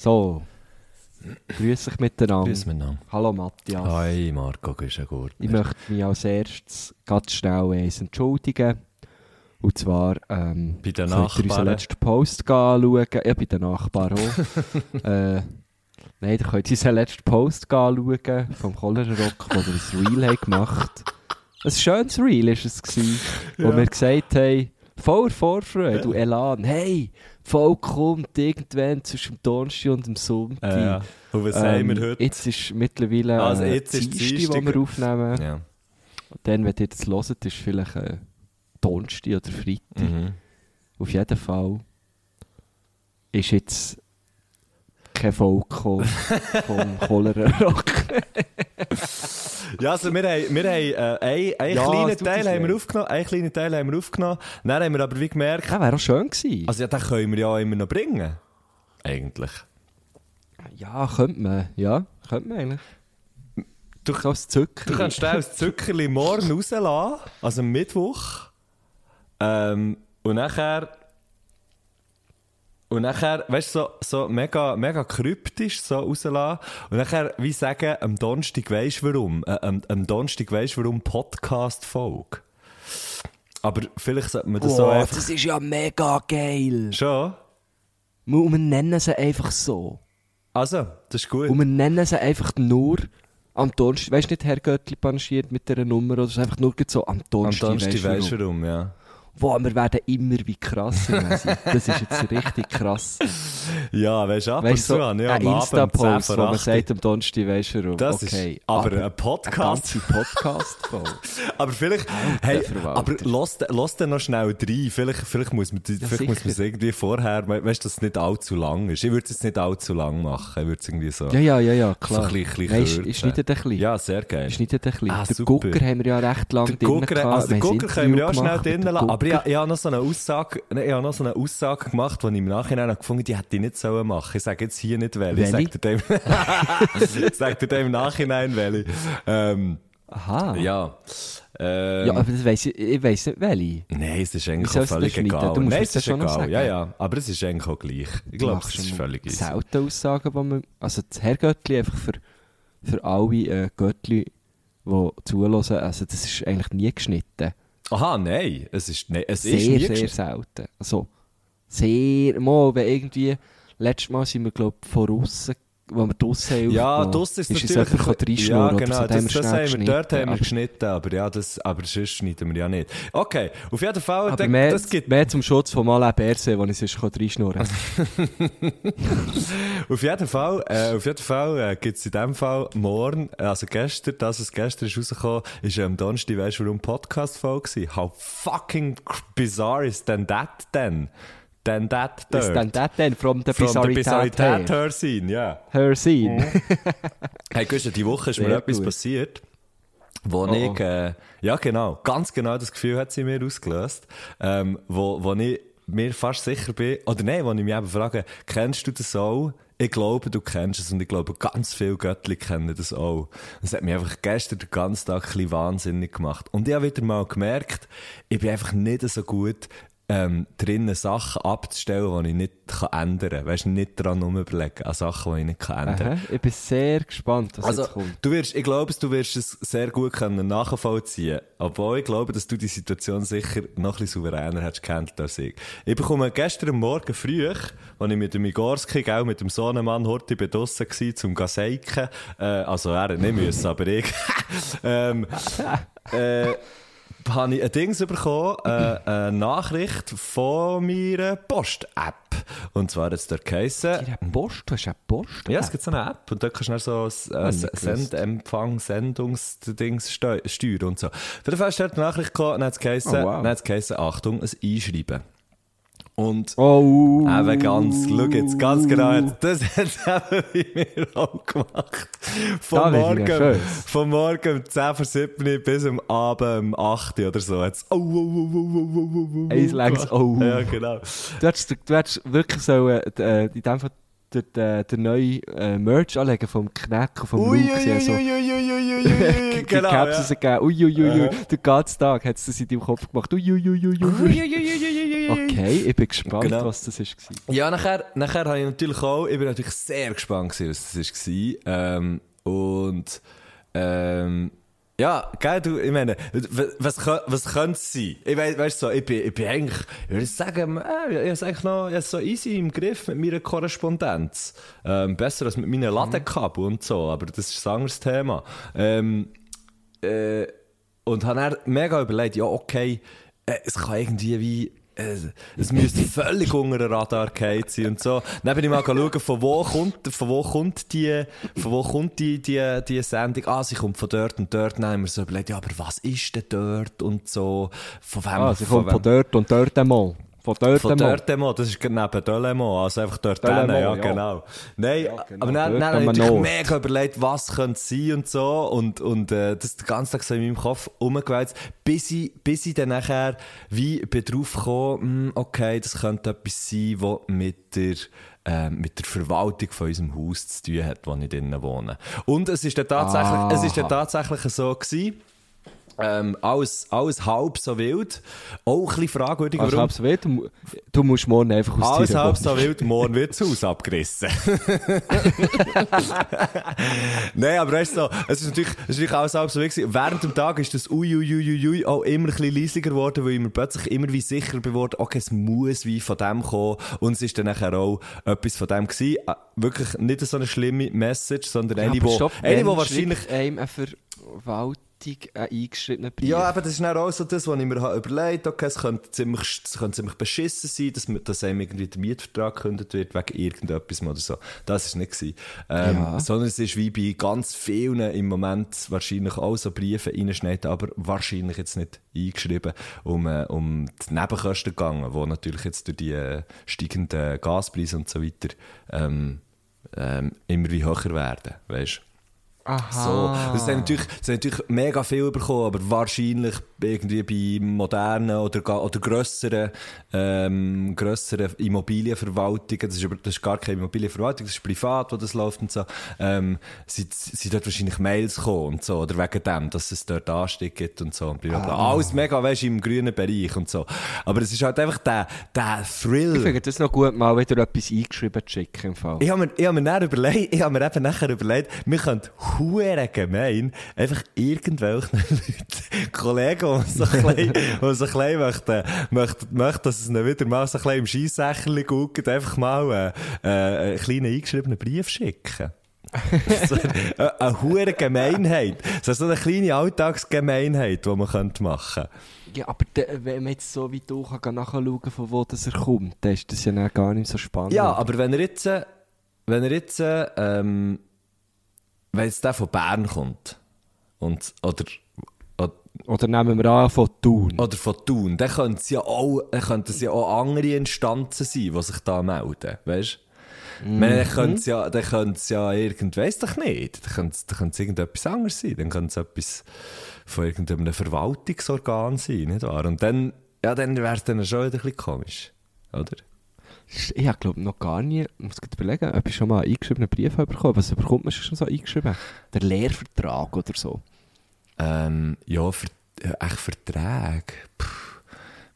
So, grüß euch miteinander. Grüß miteinander. Hallo Matthias. Hi Marco, grüß gut. Ich möchte mich als erstes ganz schnell eins entschuldigen. Und zwar ähm, Bei den ihr unseren Nachbarn. letzten Post anschauen. Ja, bei den Nachbarn auch. äh, nein, ihr könnt unseren letzten Post anschauen vom Cholera Rock, wo wir ein Reel haben gemacht Ein schönes Reel war es, gewesen, wo Ja. wir gesagt haben, voller Vorfreude und Elan, hey, voll kommt irgendwann zwischen dem Donnerstag und dem Sonntag. Äh, ja. Und was Ähm, haben wir heute? Jetzt ist mittlerweile Also äh, jetzt ist Dienstag, wo wir aufnehmen. Ja. Dann, wenn ihr das hört, ist vielleicht äh, Donnerstag oder Freitag. Mhm. Auf jeden Fall ist jetzt kein Volk gekommen vom Cholera-Rock. ja, also wir haben, wir haben äh, einen, einen Ja, kleinen Teil haben wir aufgenommen, einen kleinen Teil haben wir aufgenommen. Dann haben wir aber wie gemerkt, Das wäre auch schön gewesen. also ja, den können wir ja immer noch bringen. Eigentlich. ja, könnte man. Ja, könnte man eigentlich. Du- so als Zucker. Du kannst den aus Zuckerli morgen rauslassen, also am Mittwoch. Ähm, und nachher. Und nachher, weißt du, so, so mega, mega kryptisch so rauslassen. Und nachher, wie sagen, am Donnerstag weisst du warum? Äh, am, am Donnerstag weisst du warum Podcast-Folge. Aber vielleicht sollte man das so oh, einfach. das ist ja mega geil. Schon? Und wir nennen sie einfach so. Also, das ist gut. Und wir nennen sie einfach nur am Donnerstag. Weißt du nicht, Herr Göttli panaschiert mit dieser Nummer? Oder es ist einfach nur so am Am Donnerstag. Donnerstag weisst du warum, ja. Wow, wir werden immer wie krass. Messi. das ist jetzt richtig krass. Ja, weißt du, ab Weißt und so zu ich ein am Abend 10 Insta-Post, wo man 8 sagt, am Donnerstag weisst du. Das okay. ist aber ein Podcast. Ein podcast voll. Aber vielleicht, hey, aber lass, lass den noch schnell rein. Vielleicht, vielleicht muss man, vielleicht muss man es irgendwie vorher, we- weißt du, dass es nicht allzu lang ist. Ich würde es jetzt nicht allzu lang machen. Ich würde es irgendwie so. Ja, ja, ja, ja, klar. So ein bisschen- Nein, bisschen ist kürzen. nicht ein bisschen. Ja, sehr geil. Nicht ein bisschen. Ah, den. Gucker haben wir ja recht lange gehabt. also den Gucker können wir ja schnell drinnen lassen. Ich, ich habe noch so eine Aussage, ich habe noch so eine Aussage gemacht, die ich im Nachhinein habe gefunden, die hätte ich nicht sollen machen. Ich sage jetzt hier nicht welche. Ich sage dir dem, ich sage dir dem im Nachhinein welche. Ähm, Aha. ja. Ähm, Ja, aber das weiss ich, ich weiss nicht welche. Nein, es ist eigentlich auch völlig egal. Du musst Nein, es ist ja schon noch egal. sagen. Ja, ja. Aber es ist eigentlich auch gleich. Ich glaube, es ist völlig easy. selten Aussagen, die man... Also das Herrgöttli einfach für, für alle äh, Göttli, die zuhören, also das ist eigentlich nie geschnitten. Aha, nein. Es ist, nein, es ist Sehr, nie sehr geschnitten. selten. Also, sehr... Mal, wenn irgendwie... Letztes Mal sind wir, glaube ich, von aussen, wo wir draussen haben Ja, das ist, ist natürlich... jemand ja, genau. das, das haben wir dort haben wir geschnitten. Aber ja, das, aber sonst schneiden wir ja nicht. Okay, auf jeden Fall, Aber mehr, das gibt... mehr zum Schutz von Malain Berset, wo ich sonst reinschnurren kann. Auf jeden Fall, äh, auf jeden Fall äh, gibt es in dem Fall morgen, also gestern, das, was gestern ist rausgekommen, ist am Donnerstag, weißt du, warum Podcast-Folge gewesen? How fucking bizarre is denn that then? Then that Is dirt? dann das denn from the From the Bizarrität her? her scene, ja. Her scene. Hey, Gustav, die Woche ist mir Sehr etwas gut. passiert, wo Oh, ich, äh, ja genau, ganz genau das Gefühl hat sie mir ausgelöst, ähm, wo, wo ich mir fast sicher bin, oder nein, wo ich mich eben frage, kennst du das auch? Ich glaube, du kennst es und ich glaube, ganz viele Göttli kennen das auch. Das hat mich einfach gestern den ganzen Tag ein bisschen wahnsinnig gemacht. Und ich habe wieder mal gemerkt, ich bin einfach nicht so gut ähm, drinnen Sachen abzustellen, die ich nicht kann ändern kann. Weißt du, nicht daran überlegen, an Sachen, die ich nicht kann ändern kann. Aha, ich bin sehr gespannt, was Also, jetzt kommt. du wirst, ich glaube, du wirst es sehr gut können nachvollziehen Obwohl ich glaube, dass du die Situation sicher noch ein bisschen souveräner hättest gehandelt als ich. Ich bekomme gestern Morgen früh, als ich mit dem Igorski, gell, mit dem Sohnemann, heute bei draussen war, zum Gaseiken, äh, also er nicht müssen, aber ich, ähm, äh, habe ich ein Dings bekommen, äh, eine Nachricht von meiner Post-App. Und zwar geheissen, Ihr habt Post? Du hast eine Post? ja, es gibt so eine App und dort kannst du dann so äh. Sendempfang, Sendungsdings steu- steuern und so. Auf jeden Fall ist dort eine Nachricht gekommen und dann hat es geheissen, Oh, wow. Achtung, ein Einschreiben. Und Oh. Eben ganz, schau jetzt, ganz genau, das hat es eben bei mir auch gemacht. Vom Morgen, vom Morgen um 10 vor 7 bis am Abend um 8 oder so. Hat's, oh, oh, oh, oh, oh, oh, oh, oh, Ein langes Oh. Ja, genau. Du hättest, du hättest wirklich so, äh, in dem Fall den, den, den neuen äh, Merch anlegen vom Knack und vom Ui, Luke. ui, sie haben so ui, ui, ui, ui, ui, ui, genau, Caps ja. rausgegeben. Den ganzen Tag hat es das in deinem Kopf gemacht. Uiuiuiui. Okay, ich bin gespannt, Genau. was das gewesen. Ja, nachher, nachher habe ich natürlich auch, ich bin natürlich sehr gespannt gewesen, was das war. Ähm, und, ähm, ja, gell, du, ich meine, was, was könnte es sein? Ich weiss, weißt so, ich bin, ich bin eigentlich, ich würde sagen, äh, ich habe es eigentlich noch ich so easy im Griff mit meiner Korrespondenz. Ähm, besser als mit meinen Ladekabel und so, aber das ist ein anderes Thema. Ähm, äh, und habe dann mega überlegt, ja, okay, äh, es kann irgendwie wie, es müsste völlig unter den Radar gefallen sein und so. Dann bin ich mal schauen, von wo kommt, von wo kommt die, von wo kommt die, die, die Sendung? Ah, sie kommt von dort und dort. Dann haben wir so überlegt, ja, aber was ist denn dort und so? Von wem? Ah, sie kommt von dort und dort einmal. Von dort Von einmal, das ist neben Delemont, also einfach dort hinten, ja, ja. genau. Nein, Ja, genau, aber dann, dann habe ich Nord. mega überlegt, was könnte sein und so und, und äh, das den ganzen Tag so in meinem Kopf rumgewälzt, bis ich, bis ich dann nachher wie bin drauf gekommen, hm, okay, das könnte etwas sein, was mit der ähm, mit der Verwaltung von unserem Haus zu tun hat, wo ich drinnen wohne. Und es ist dann tatsächlich, es ist dann Aha. tatsächlich so gewesen, ähm, alles, alles halb so wild. Auch ein bisschen fragwürdig, warum... halb so wild, du, du musst morgen einfach aus Alles halb so wild, morgen wird das Haus abgerissen. Nein, aber weißt du, so, es ist natürlich, es ist natürlich alles halb so wild. gewesen. Während dem Tag ist das ui, ui, ui, ui, ui auch immer ein bisschen leisiger geworden, weil ich mir plötzlich immer wie sicher geworden, okay, es muss wie von dem kommen. Und es ist dann nachher auch etwas von dem gewesen. Äh, Wirklich nicht so eine schlimme Message, sondern eine, aber wo, stopp, eine, wann wahrscheinlich einem eine Verwaltung einen eingeschriebenen Brief. Ja, aber das ist dann auch so das, was ich mir habe überlegt habe, okay, es könnte ziemlich, es könnte ziemlich beschissen sein, dass, dass einem irgendwie der Mietvertrag gekündigt wird wegen irgendetwas oder so. Das ist nicht. Ähm, Ja. Sondern es ist wie bei ganz vielen im Moment wahrscheinlich auch so Briefe reinschneiden, aber wahrscheinlich jetzt nicht eingeschrieben, um, äh, um die Nebenkosten gegangen, die natürlich jetzt durch die äh, steigenden Gaspreise und so weiter ähm, ähm, immer wie höher werden, weißt Aha. so. Das haben natürlich, das haben natürlich mega viel bekommen, aber wahrscheinlich irgendwie bei modernen oder, oder grösseren, ähm, grösseren Immobilienverwaltungen, das ist, aber, das ist gar keine Immobilienverwaltung, das ist privat, wo das läuft und so, ähm, sind, sind dort wahrscheinlich Mails gekommen und so, oder wegen dem, dass es dort Anstieg gibt und so. Und bla. Alles mega, weißt im grünen Bereich und so. Aber es ist halt einfach der, der Thrill. Ich finde das noch gut, mal wieder etwas eingeschrieben zu schicken. Im Fall. Ich habe mir, ich hab mir dann überlegt, ich habe mir eben nachher überlegt, wir könnten hure gemein einfach irgendwelchen Leuten, Kollegen, die so ein bisschen, möchten, möchten, möchten, dass es wieder mal so ein bisschen im Scheissächerchen guckt, einfach mal äh, äh, einen kleinen eingeschriebenen Brief schicken. so, eine, eine hure Gemeinheit. So eine kleine Alltagsgemeinheit, die man könnte machen könnte. Ja, aber de, wenn man jetzt so weit durch kann nachschauen, von wo das er kommt, dann ist das ja dann gar nicht so spannend. Ja, aber wenn er jetzt, äh, wenn er jetzt, äh, ähm, wenn jetzt der von Bern kommt, und, oder, oder, nehmen wir an von Thun. oder von Thun, dann könnten es ja auch, könnten es ja auch andere Instanzen sein, die sich da melden, weißt du? Dann könnte es ja, dann könnte es ja irgend, weiss doch nicht, dann könnte es, dann könnte es irgendetwas anderes sein, dann könnte es etwas von irgendeinem Verwaltungsorgan sein, nicht wahr? Und dann, ja, dann wäre es dann schon wieder ein bisschen komisch, oder? Ich habe, glaube noch gar nie, ich muss gerade überlegen, ob ich schon mal einen eingeschriebenen Brief habe bekommen Was bekommt man schon so eingeschrieben? Der Lehrvertrag oder so. Ähm, ja, ver äh, echt Verträge.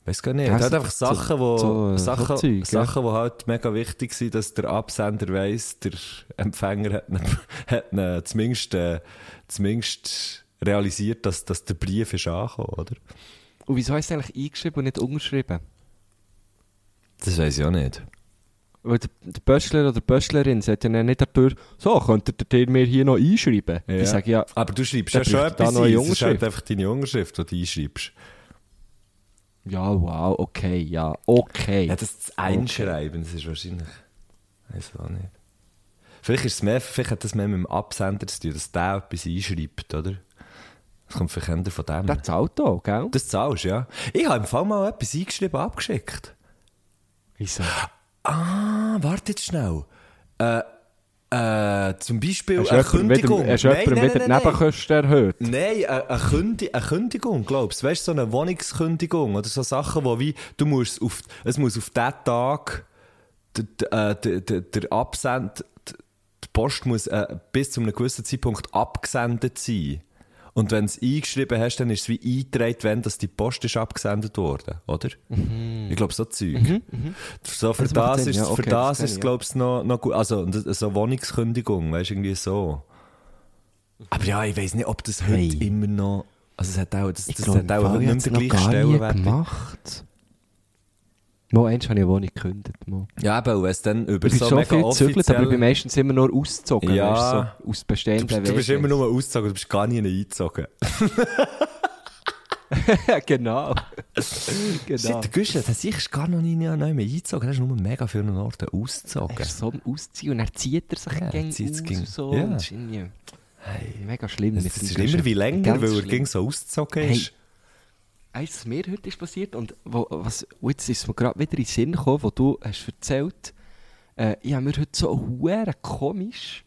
Weiß gar nicht. Ja, Er hat so- einfach Sachen, wo, so, äh, Sachen, Zeug, ja. Sachen, wo halt mega wichtig sind, dass der Absender weiss, der Empfänger hat, ihn- hat ihn zumindest, äh, zumindest realisiert, dass, dass der Brief ist angekommen, oder? Und wieso hast du eigentlich eingeschrieben und nicht umgeschrieben? Das weiß ich auch nicht. Weil der, der Böschler oder die Böschlerin sagt ja nicht dadurch, so, könntet ihr mir hier noch einschreiben? Ja. Ich sage ja, Aber du schreibst ja schon da etwas noch ein. Es ist halt einfach deine Unterschrift, die du einschreibst. ja, wow, okay, ja, okay. Ja, das einschreiben, das ist wahrscheinlich... Weiß auch nicht. Vielleicht, ist es mehr, vielleicht hat das mehr mit dem Absender zu tun, dass der etwas einschreibt, oder? Das kommt vielleicht von dem. das zahlt auch, gell? Das zahlst ja. Ich habe im Fall mal etwas eingeschrieben, abgeschickt. Wieso? Ah, warte jetzt schnell. Äh, äh, zum Beispiel Hast eine jemandem wieder, Kündigung. hast du jemandem wieder die Nebenkosten erhöht? Nein, eine, eine, Kündi eine Kündigung, glaubst du? Weißt du, so eine Wohnungskündigung oder so Sachen, wo wie, du musst auf, es muss auf diesen Tag, der, der, der, der, der Absend, die Post muss äh, bis zu einem gewissen Zeitpunkt abgesendet sein. Und wenn du es eingeschrieben hast, dann ist es wie eingetragen, wenn das die Post ist abgesendet worden, oder? Ich glaube, so Zeug. So für Das das, ist, ja, für okay, das das ist glaube ich, noch, noch gut. Also, so Wohnungskündigung, weißt du, irgendwie so. Aber ja, ich weiß nicht, ob das heute Hey. immer noch. Also, es hat auch, das, Ich das glaube, hat auch nicht ich mehr den gleichen Stellenwert. gemacht. Mal eins habe ich eine Wohnung gekündigt. Mal. Ja, aber wenn es dann über Ich so so mega viel gezögert, aber ich bin meistens immer nur ausgezogen. Ja. du, so aus Du, bestehenden bist- du bist immer nur ausgezogen, du bist gar nie eingezogen. genau. genau. Shit, der Güsche, der sich ist gar noch nie nicht mehr eingezogen. Er ist nur mega vielen Orten ausgezogen. Er ist so am Ausziehen und er zieht er sich Ja, zieht aus gegen- und so. ja. Das ist irgendwie mega schlimm. Es ist immer wie länger, Ganz weil er schlimm. ging so ausgezogen Hey, ist. Eins, was mir heute ist passiert und wo, was, und jetzt ist mir gerade wieder in den Sinn gekommen, wo du hast erzählt, äh, ich habe mir heute so hure komisch,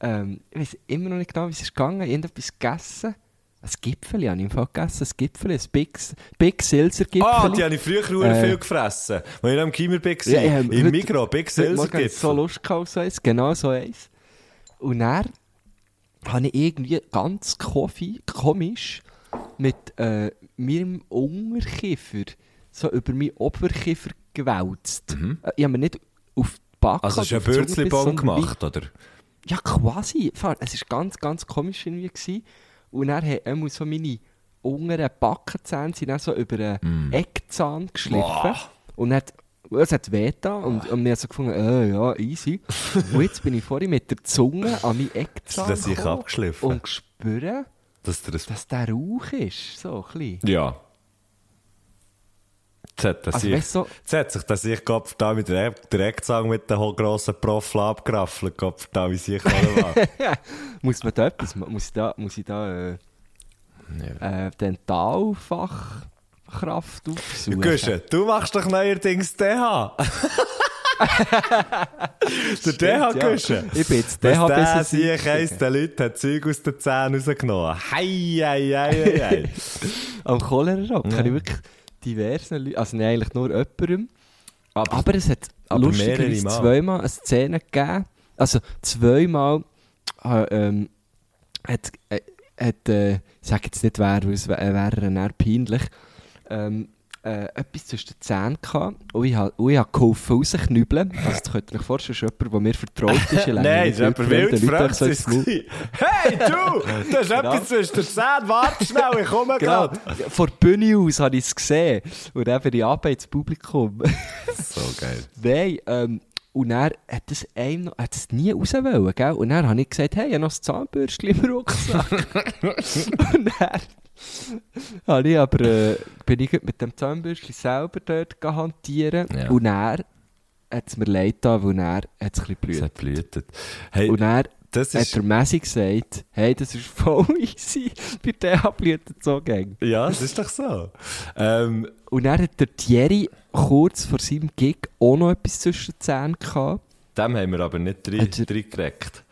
ähm, ich weiß immer noch nicht genau, wie es ist gegangen, irgendetwas gegessen. Ein Gipfel habe ich im Fall gegessen, ein Gipfel, ein Big, Big Silser Gipfel. Ah, die habe ich früher äh, viel gefressen. Als ich noch im Gimmer war. Ja, Im heute- Migros, Big hatte ich so. Lust gehabt so eins, genau so eins. Und dann habe ich irgendwie ganz kofi- komisch mit äh, meinem Unterkiefer so über meinen Oberkiefer gewälzt. Äh, Ich habe mir nicht auf die Backe Mhm. Also hast du einen Bürzlibaum gemacht, oder? Ja, quasi. Es war ganz, ganz komisch irgendwie. Gewesen. Und dann hat er so meine unteren Backenzähne sind dann so über einen Eckzahn geschliffen. Mm. Boah. Und hat, es hat weh getan und, und wir haben so gefunden, äh, ja, easy. und jetzt bin ich vorhin mit der Zunge an meinen Eckzahn Das gekommen abgeschliffen. und spüre, Dass der das... dass der Rauch ist. So ein bisschen. Ja. Jetzt hat, Also, du, so- jetzt hat sich der sich Kopf da mit der Eckzange mit dem grossen Profil abgeraffelt. Kopf da, wie sich muss man da etwas, muss ich da, muss ich da äh, äh, Dentalfachkraft aufsuchen? Güsche, du machst doch neuerdings DH. der DH ja. Güsche. Ich bin jetzt der besser sich eins der Leute hat Zeug aus den Zähnen rausgenommen. Hei, hei, hei, hei. Am Cholera-Rock habe ich wirklich diversen Leuten, also nicht eigentlich nur jemandem, aber, es hat aber lustigerweise Mal. zweimal eine Szene gegeben, also zweimal äh, ähm, hat, äh, hat äh, ich sage jetzt nicht wer, weil es wär, wäre dann peinlich, ähm, äh, etwas zwischen den Zähnen gehabt und ich habe hab geholfen rausknübeln. Also das könnt ihr euch vorstellen, das ist jemand, der mir vertraut ist. Nein, das ist jemand wild Maul. Hey, du! Du hast etwas zwischen den Zähnen. Warte schnell, ich komme Genau. gerade. Von der Bühne aus habe ich es gesehen. Und dann bin ich runter ins Publikum. So geil. Nein, ähm, und er hat es einem hat es nie raus wollen, gell? Und dann habe ich gesagt, hey, ich habe noch das Zahnbürstchen im Rucksack. und dann habe ich aber, äh, bin ich mit dem Zahnbürstchen selber dort hantieren. Ja. Und er hat es mir leid getan, weil er hat es ein bisschen hat blühtet. Hey, Und er das hat ist... der Messi gesagt, hey, das ist voll easy, bei der blüht so gäng. Ja, das ist doch so. Ähm, Und dann hat der Thierry kurz vor seinem Gig auch noch etwas zwischen den Zähnen gehabt. dem haben wir aber nicht drin, drin gekriegt.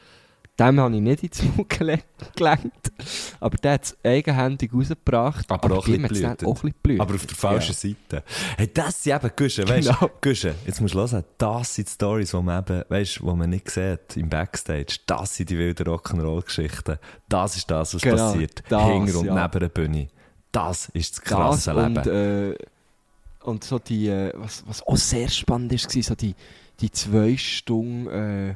Dem habe ich nicht ins gele- gelenkt. Aber der hat es eigenhändig rausgebracht. Aber auch ein bisschen blühtet. auch ein bisschen. Aber auf der falschen Seite. Hey, das sind eben, Guschen, weißt Genau. du, Guschen, jetzt musst du hören, das sind die Stories, die man eben, weißt, wo man nicht sieht, im Backstage. Das sind die wilden Rock'n'Roll-Geschichten. Das ist das, was Genau, passiert. das, Hinter und ja. neben der Bühne. Das ist das das krasse Leben. und, äh, und so die, äh, was, was auch sehr spannend war, so die, die zwei Stunden äh,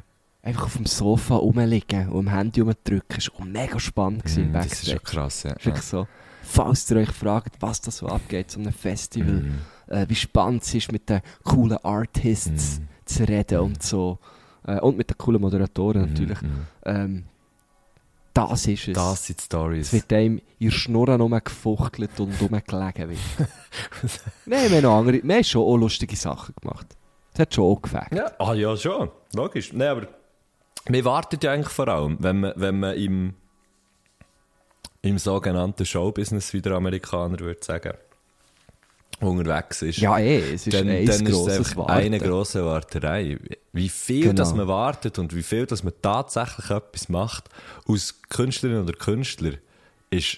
einfach auf dem Sofa rumliegen und am Handy rumdrücken. Das war auch mega spannend gewesen im Mm, das ist schon krass, ja. Das ist wirklich so, falls ihr euch fragt, was das so abgeht, so einem Festival, Mm. äh, wie spannend es ist, mit den coolen Artists Mm. zu reden und so. Äh, und mit den coolen Moderatoren natürlich. Mm, mm. Ähm, das ist es. Das sind die Es Stories. wird einem in der Schnurren rumgefuchtelt und rumgelegen. wird. Nein, wir haben, noch andere, wir haben schon auch lustige Sachen gemacht. Das hat schon auch gefällt. Ja, ah, ja, schon. Logisch. Nein, aber wir warten ja eigentlich vor allem, wenn man, wenn man im, im sogenannten Showbusiness, wie der Amerikaner würde sagen, unterwegs ist. Ja, eh, es ist dann, ein dann ist es grosses einfach Warten. eine grosse Warterei. Wie viel Genau. dass man wartet und wie viel dass man tatsächlich etwas macht aus Künstlerin oder Künstler, ist,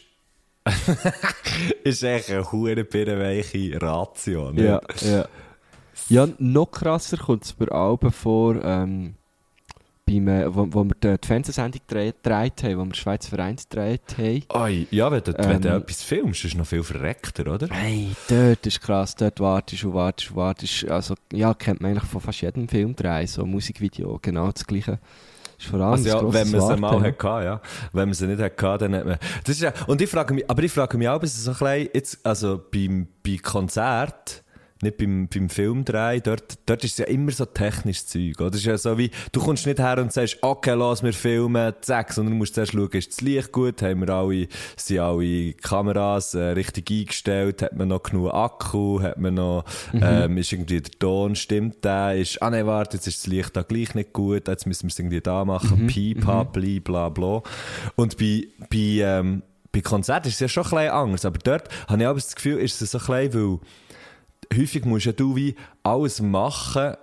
ist echt eine hure birrenweiche Ratio. nicht? Ja, ja. Ja, noch krasser kommt es bei Alben vor, ähm, beim, äh, wo, wo wir die, die Fernsehsendung gedreht haben, wo wir Schweizer Vereins gedreht haben. Oi, ja, wenn du, wenn du Ähm, etwas filmst, ist es noch viel verreckter, oder? Hey, dort ist krass, dort wartest und wartest und wartest. Also, ja, kennt man eigentlich von fast jedem Filmdreh, so Musikvideo, genau das Gleiche. Also ja, wenn man sie mal hatte, ja. Wenn man sie nicht hatte, dann hat man... Das ist ja, und ich frage mich, aber ich frage mich auch, ist es so ein bisschen, jetzt, also beim, bei Konzert, nicht beim, beim Filmdreh, dort, dort ist es ja immer so technisches Zeug, oder? Das ist ja so wie, du kommst nicht her und sagst, okay, lass mir filmen, zack, sondern du musst zuerst schauen, ist das Licht gut, haben wir alle, sind alle Kameras äh, richtig eingestellt, hat man noch genug Akku, hat man noch, ähm, ist irgendwie der Ton, stimmt der, ist, ah nein, warte, jetzt ist das Licht da gleich nicht gut, jetzt müssen wir es irgendwie da machen, pipa, bli, bla, bla. Und bei, bei, ähm, bei Konzerten ist es ja schon ein bisschen anders, aber dort habe ich aber das Gefühl, ist es so ein bisschen, weil häufig musst ja du wie alles machen.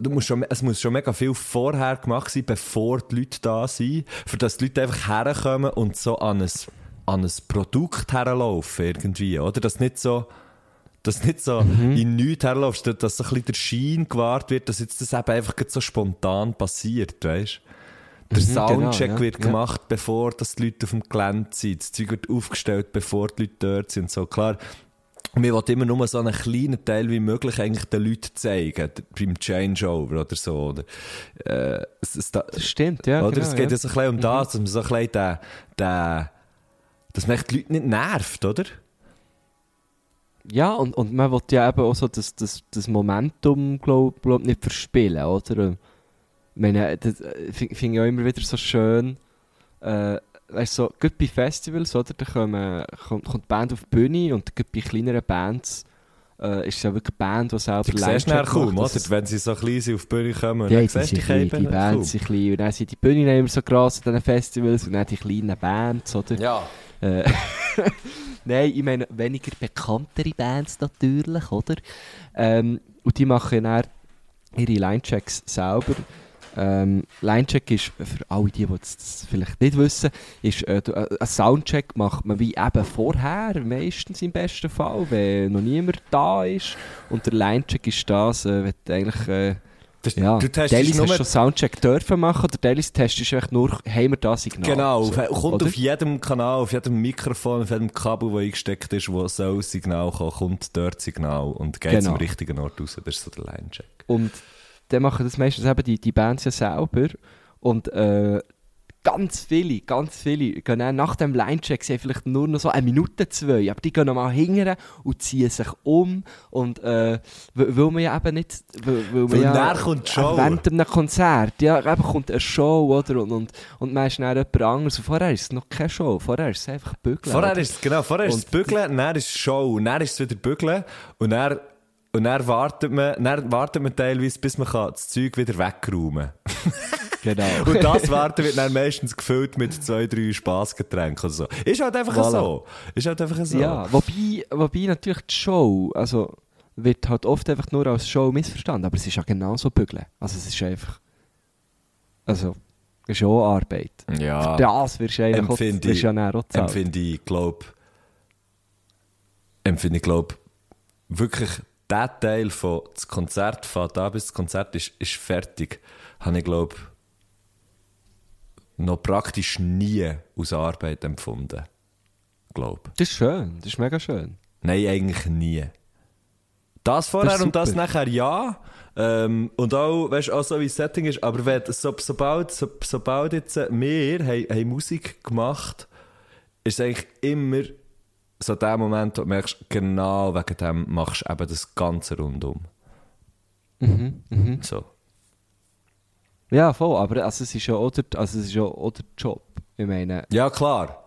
Du musst schon, es muss schon mega viel vorher gemacht sein, bevor die Leute da sind, für dass die Leute einfach herkommen und so an ein, an ein Produkt herlaufen irgendwie, oder? Dass nicht so, dass nicht so in nichts herläufst, dass so ein bisschen der Schein gewahrt wird, dass jetzt das eben einfach so spontan passiert, weißt der Mhm, genau, Soundcheck ja, wird ja. gemacht, bevor das die Leute auf dem Gelände sind. Das Zeug wird aufgestellt, bevor die Leute dort sind. So, klar, wir wollen immer nur so einen kleinen Teil wie möglich eigentlich den Leuten zeigen, beim Changeover oder so. Oder, äh, es, es, da, Das stimmt, ja. oder genau, es geht ja. so ein bisschen um das, dass man so ein bisschen den, den, dass man die Leute nicht nervt, oder? Ja, und, und man will ja eben auch so das, das, das Momentum, glaube glaub, nicht verspielen, oder? Ich meine, das äh, finde find ich auch immer wieder so schön, äh, weißt du, so, gerade bei Festivals, oder, da kommen, kommt, kommt die Band auf die Bühne und gerade bei kleineren Bands äh, ist es ja wirklich eine Band, die selber Du siehst nachher Linecheck kaum, macht, oder? Wenn sie so klein sind auf die Bühne kommen, Ja, dann die, siehst du klein, die die Bands sind klein und dann sind die Bühnen immer so gross an diesen Festivals und dann die kleinen Bands, oder? Ja. Äh, Nein, ich meine weniger bekanntere Bands natürlich, oder? Ähm, und die machen dann ihre Linechecks selber. Ähm, Linecheck ist, für alle die, die das vielleicht nicht wissen, ist, äh, äh, ein Soundcheck macht man wie eben vorher, meistens im besten Fall, wenn noch niemand da ist. Und der Linecheck ist das, äh, wenn du eigentlich... Äh, Das, ja, du testest nur... hast schon Soundcheck dürfen machen, oder teilweise testest du nur, haben wir das Signal? Genau, So, auf- kommt oder? auf jedem Kanal, auf jedem Mikrofon, auf jedem Kabel, das eingesteckt ist, wo soll das Signal kommen, kommt dort Signal und geht Genau. zum richtigen Ort raus. Das ist so der Line-Check. Und dann machen das meistens eben die, die Bands ja selber. Und äh, ganz viele, ganz viele gehen dann nach dem Line-Check, sie vielleicht nur noch so eine Minute, zwei, aber die gehen nochmal hingern und ziehen sich um. Und äh, weil man ja eben nicht... Weil, weil man ja, kommt Show. Während einem Konzert, ja, eben kommt eine Show, oder? Und, und, und man ist dann jemand anderes. Und vorher ist es noch keine Show, vorher ist es einfach Bügeln. Vorher ist es, genau, vorher ist es Bügeln, dann ist es Show, dann ist es wieder Bügeln und dann, und dann wartet man, dann wartet man teilweise, bis man kann das Zeug wieder wegräumen Genau. Und das Warten wird dann meistens gefüllt mit zwei, drei Spassgetränken oder so. Ist halt einfach Voilà. so. Ist halt einfach so. Ja, wobei, wobei natürlich die Show, also wird halt oft einfach nur als Show missverstanden, aber es ist ja genauso bügeln. Also es ist einfach, also ist auch Arbeit. Ja. Für das wirst du eigentlich auch, Empfinde wirst ich, du ja auch empfinde ich, glaub, empfinde ich, glaub, wirklich der Teil von das Konzert, von da bis das Konzert ist, ist fertig, habe ich, glaub, noch praktisch nie aus Arbeit empfunden. Glaub. Das ist schön, das ist mega schön. Nein, eigentlich nie. Das vorher Das und das nachher ja. Ähm, und auch, weißt auch so wie das Setting ist, aber wenn, so, sobald, so, sobald jetzt wir haben, haben Musik gemacht, ist es eigentlich immer so der Moment, wo du merkst, genau wegen dem machst du eben das Ganze rundum. Mhm, So. Ja, voll, aber also, es ist ja auch der, also, es ist ja auch der Job. Ich meine, Ja, klar.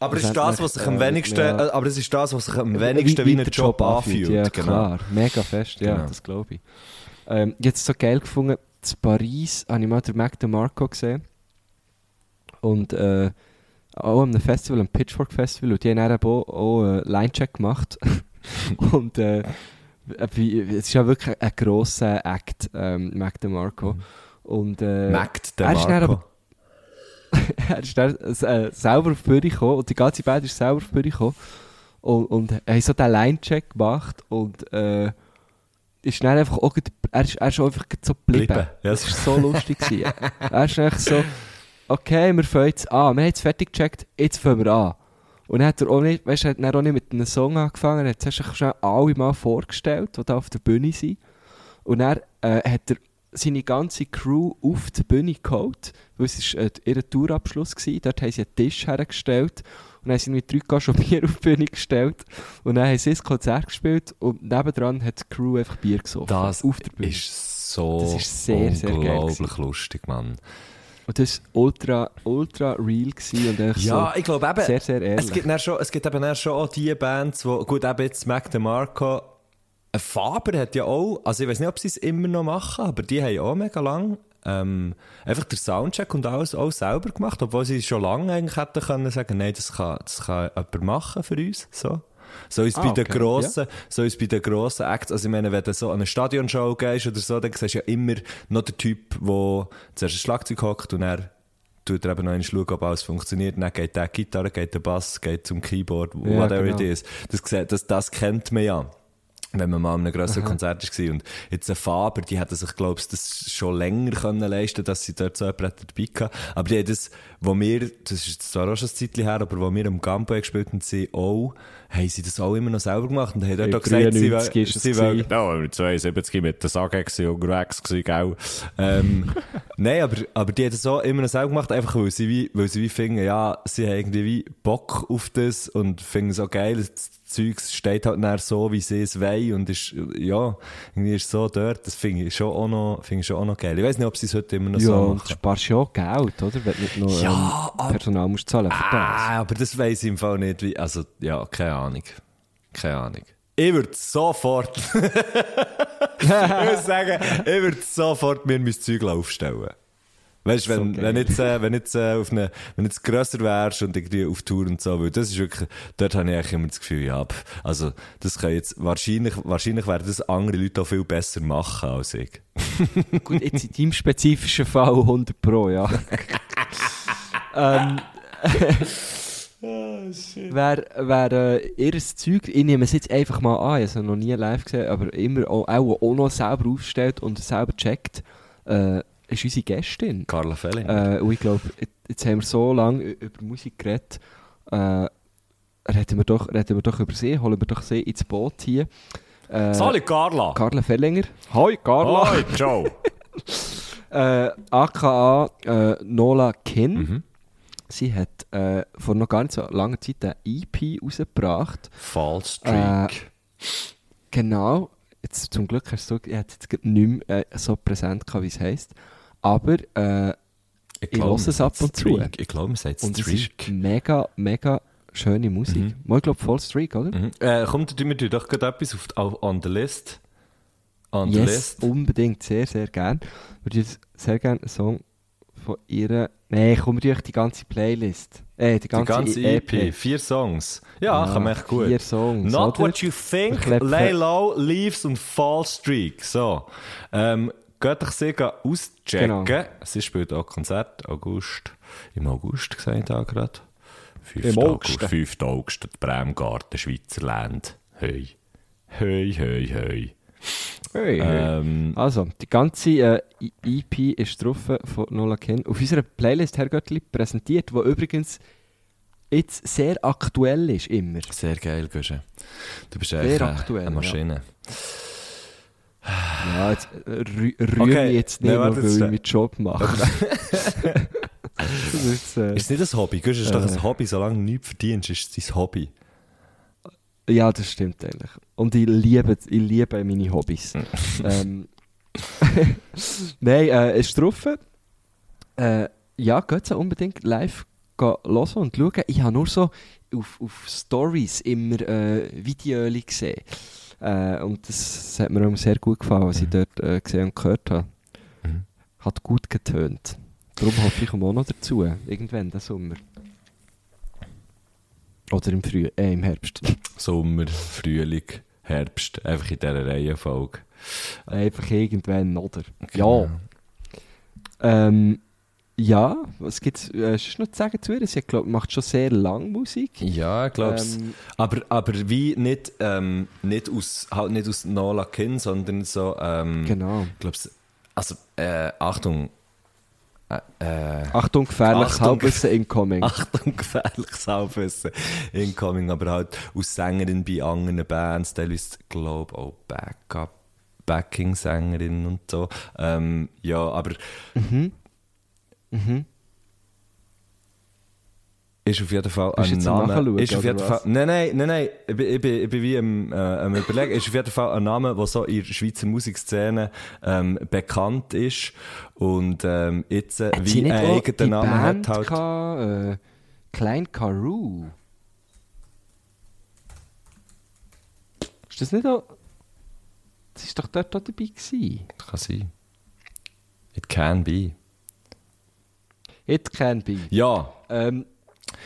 Aber es ist das, was sich am Äh, wenigsten, ja. äh, aber es ist das, was sich am wenigsten wie, der ein Job anfühlt. Ja, genau. klar. Mega fest, ja, Genau. das glaube ich. Ähm, jetzt so geil gefunden, in Paris habe ich mal den Mac DeMarco gesehen. Und äh, auch an einem Festival, am Pitchfork Festival. Und die haben dann auch, auch äh, Line-Check gemacht. und äh, es ist ja wirklich ein grosser Act, ähm, Mac DeMarco. Und, äh, Mac der er ist dann er äh, selber auf die Bühne gekommen und die ganze Band ist selber auf die Bühne gekommen und, und haben so den Line-Check gemacht und äh, ist dann einfach auch, er ist, er ist einfach so geblieben. Ja, das war so lustig. gewesen. er ist einfach so, okay, wir fangen jetzt an, wir haben jetzt fertig gecheckt, jetzt fangen wir an. Und dann hat er auch nicht, weißt, hat auch nicht mit einem Song angefangen, er hat einfach schnell alle mal vorgestellt, die da auf der Bühne sind. Und dann äh, hat er seine ganze Crew auf die Bühne geholt, weil es war äh, ihr Tourabschluss war. Dort haben sie einen Tisch hergestellt und dann haben sie irgendwie drei Kasten Bier auf die Bühne gestellt. Und dann haben sie das Konzert gespielt und nebendran hat die Crew einfach Bier gesoffen. Das auf der Bühne. ist so Das ist sehr, sehr geil unglaublich gewesen. lustig, Mann. Und das war ultra, ultra real und echt Ja, so ich glaube eben, sehr, sehr ehrlich. es gibt, dann schon, es gibt eben schon auch die Bands, wo, gut, eben jetzt Mac DeMarco, ein Faber hat ja auch, also ich weiß nicht, ob sie es immer noch machen, aber die haben auch mega lang ähm, einfach den Soundcheck und alles auch selber gemacht, obwohl sie schon lange eigentlich hätten können sagen, nein, das kann, das kann jemand machen für uns, so. So ist es Ah, bei den okay, grossen, so ist bei den grossen Acts. Also ich meine, wenn du so an eine Stadionshow gehst oder so, dann siehst du ja immer noch den Typ, der zuerst ein Schlagzeug hockt und er tut er eben noch einmal schauen, ob alles funktioniert. Dann geht der Gitarre, geht der Bass, geht zum Keyboard, Ja, whatever genau. it is. Das, das, das kennt man ja. Wenn man mal an einem grösseren Konzert war. Und jetzt ein Faber, die hätten sich, glaube ich, das schon länger können leisten dass sie dort so jemanden dabei hatten. Aber die haben das, wo wir, das ist zwar auch schon ein Zeitchen her, aber wo wir am Gambo gespielt haben, sie auch, haben sie das auch immer noch selber gemacht und haben dort gesagt, sie, 93 wollen- sie wollen, ja, wir 72 mit der Sage unterwegs gewesen, gell. Ähm, nein, aber, aber die haben das auch immer noch selber gemacht, einfach weil sie wie, weil sie wie finden, ja, sie haben irgendwie wie Bock auf das und finden es auch geil, das Zeug steht halt dann so, wie sie es wollen und ist, ja, irgendwie ist so dort, das finde ich schon auch noch, finde ich schon auch noch geil. Ich weiß nicht, ob sie es heute immer noch ja, so machen. sparst ja auch Geld, oder? Wenn du nicht noch Ja, ähm, Personal musst zahlen für das. Ah, aber das weiss ich im Fall nicht, wie, also, ja, keine Ahnung. Keine Ahnung. Ich würde sofort, ich muss sagen, ich würde sofort mir mein Zeug aufstellen. Weißt du, wenn, So wenn jetzt, äh, wenn jetzt, äh, auf eine, wenn jetzt grösser wärst und irgendwie auf Tour und so, weil das ist wirklich, dort habe ich eigentlich immer das Gefühl, ja, also, das kann jetzt, wahrscheinlich, wahrscheinlich werden das andere Leute auch viel besser machen als ich. Gut, jetzt in deinem spezifischen Fall 100 Pro, ja. ähm, wer, wer äh, ihr Zeug, ich nehme es jetzt einfach mal an, ich habe es noch nie live gesehen, aber immer auch, auch, auch noch selber aufstellt und selber checkt, äh, ist unsere Gästin. Carla Felling. Äh, und ich glaube, jetzt haben wir so lange über Musik geredet, äh, reden, wir doch, reden wir doch über sie, holen wir doch sie ins Boot hier. Äh, Salut, Carla! Carla Fellinger. Hoi, Carla. Hoi, ciao! Äh, aka äh, Nola Kin. Mhm. Sie hat äh, vor noch gar nicht so langer Zeit eine EP rausgebracht. Fallstreak. Genau. Jetzt, zum Glück hast du ich jetzt nicht mehr äh, so präsent gehabt, wie es heisst. Aber äh, ich glaub, höre es ab und zu. Ich glaube, man sagt und es Streak. ist mega, mega schöne Musik. Mhm. Mal, ich glaube, Voll Streak, oder? Mhm. Äh, kommt, tun wir tun doch gerade etwas auf, auf, on the list. On the Yes, list. unbedingt, sehr, sehr gern. Ich würde jetzt sehr gerne einen Song von ihr... Nein, komm, wir durch die ganze Playlist. Äh, die Die ganze, ganze EP. Vier Songs. Ja, kann man echt gut. Vier Songs, Not oder? what you think, Ich Lay Low, Leaves und Fall Streak. So. Ähm, geht euch sie auschecken. Genau. Sie spielt auch Konzert. August. Im August gesehen da gerade. 5. Im August. August. 5. August. Bremgarten, Schweizer Land. Hey. Hey, hey, hey. Hey, hey. Ähm, Also, die ganze äh, EP ist drauf von Nola Ken. Auf unserer Playlist Herr Göttli präsentiert, die übrigens jetzt sehr aktuell ist, immer. Sehr geil, Guschen. Du bist Sehr eigentlich aktuell, eine Maschine. Ja, jetzt äh, rü rühre Okay, mich jetzt nicht mehr, warte, weil ich meinen Job mache. das ist, äh, Ist es nicht ein Hobby? Gehst, ist doch Äh. ein Hobby, solange du nichts verdienst, ist es dein Hobby. ja, das stimmt eigentlich. Und ich liebe, ich liebe meine Hobbys. ähm, Nein, äh, ist drauf. Äh, ja, geht so unbedingt live hören und schauen. Ich habe nur so auf, auf Stories immer äh, Videos gesehen. Äh, und das, hat mir auch sehr gut gefallen, was ich dort äh, gesehen und gehört habe. Mhm. Hat gut getönt. Darum hoffe ich komme auch noch dazu. Irgendwann, den Sommer. Oder im, Früh äh, im Herbst. Sommer, Frühling, Herbst, einfach in dieser Reihenfolge. Einfach irgendwann, oder? Genau. Ja. Ähm, ja, was gibt es äh, sonst noch zu sagen zu ihr? Sie glaub, macht schon sehr lange Musik. Ja, ich glaube es. Ähm, Aber, aber wie nicht, ähm, nicht, aus, halt nicht aus Nola Kin, sondern so, ähm, genau. ich glaube also, äh, Achtung, äh, äh, Achtung, gefährliches. Halbwissen incoming. Achtung, gefährliches Halbwissen, incoming, aber halt aus Sängerin bei anderen Bands, teilweise, glaube auch Backup, Backing-Sängerin und so. Ähm, ja, aber Mhm. Mhm. ist auf jeden Fall ein Name. Ist auf jeden? Fall, nein, nein, nein, nein, ich bin, ich bin, ich bin wie am, äh, am überlegen, ist auf jeden Fall ein Name, der so in der Schweizer Musikszene ähm, bekannt ist und ähm, jetzt äh, wie eigenen die Namen Band hat halt. gehabt, äh, Klein Karoo? Ist das nicht auch... Das ist doch dort auch dabei gewesen. Kann sein. It can be. It can be. Ja, Ähm,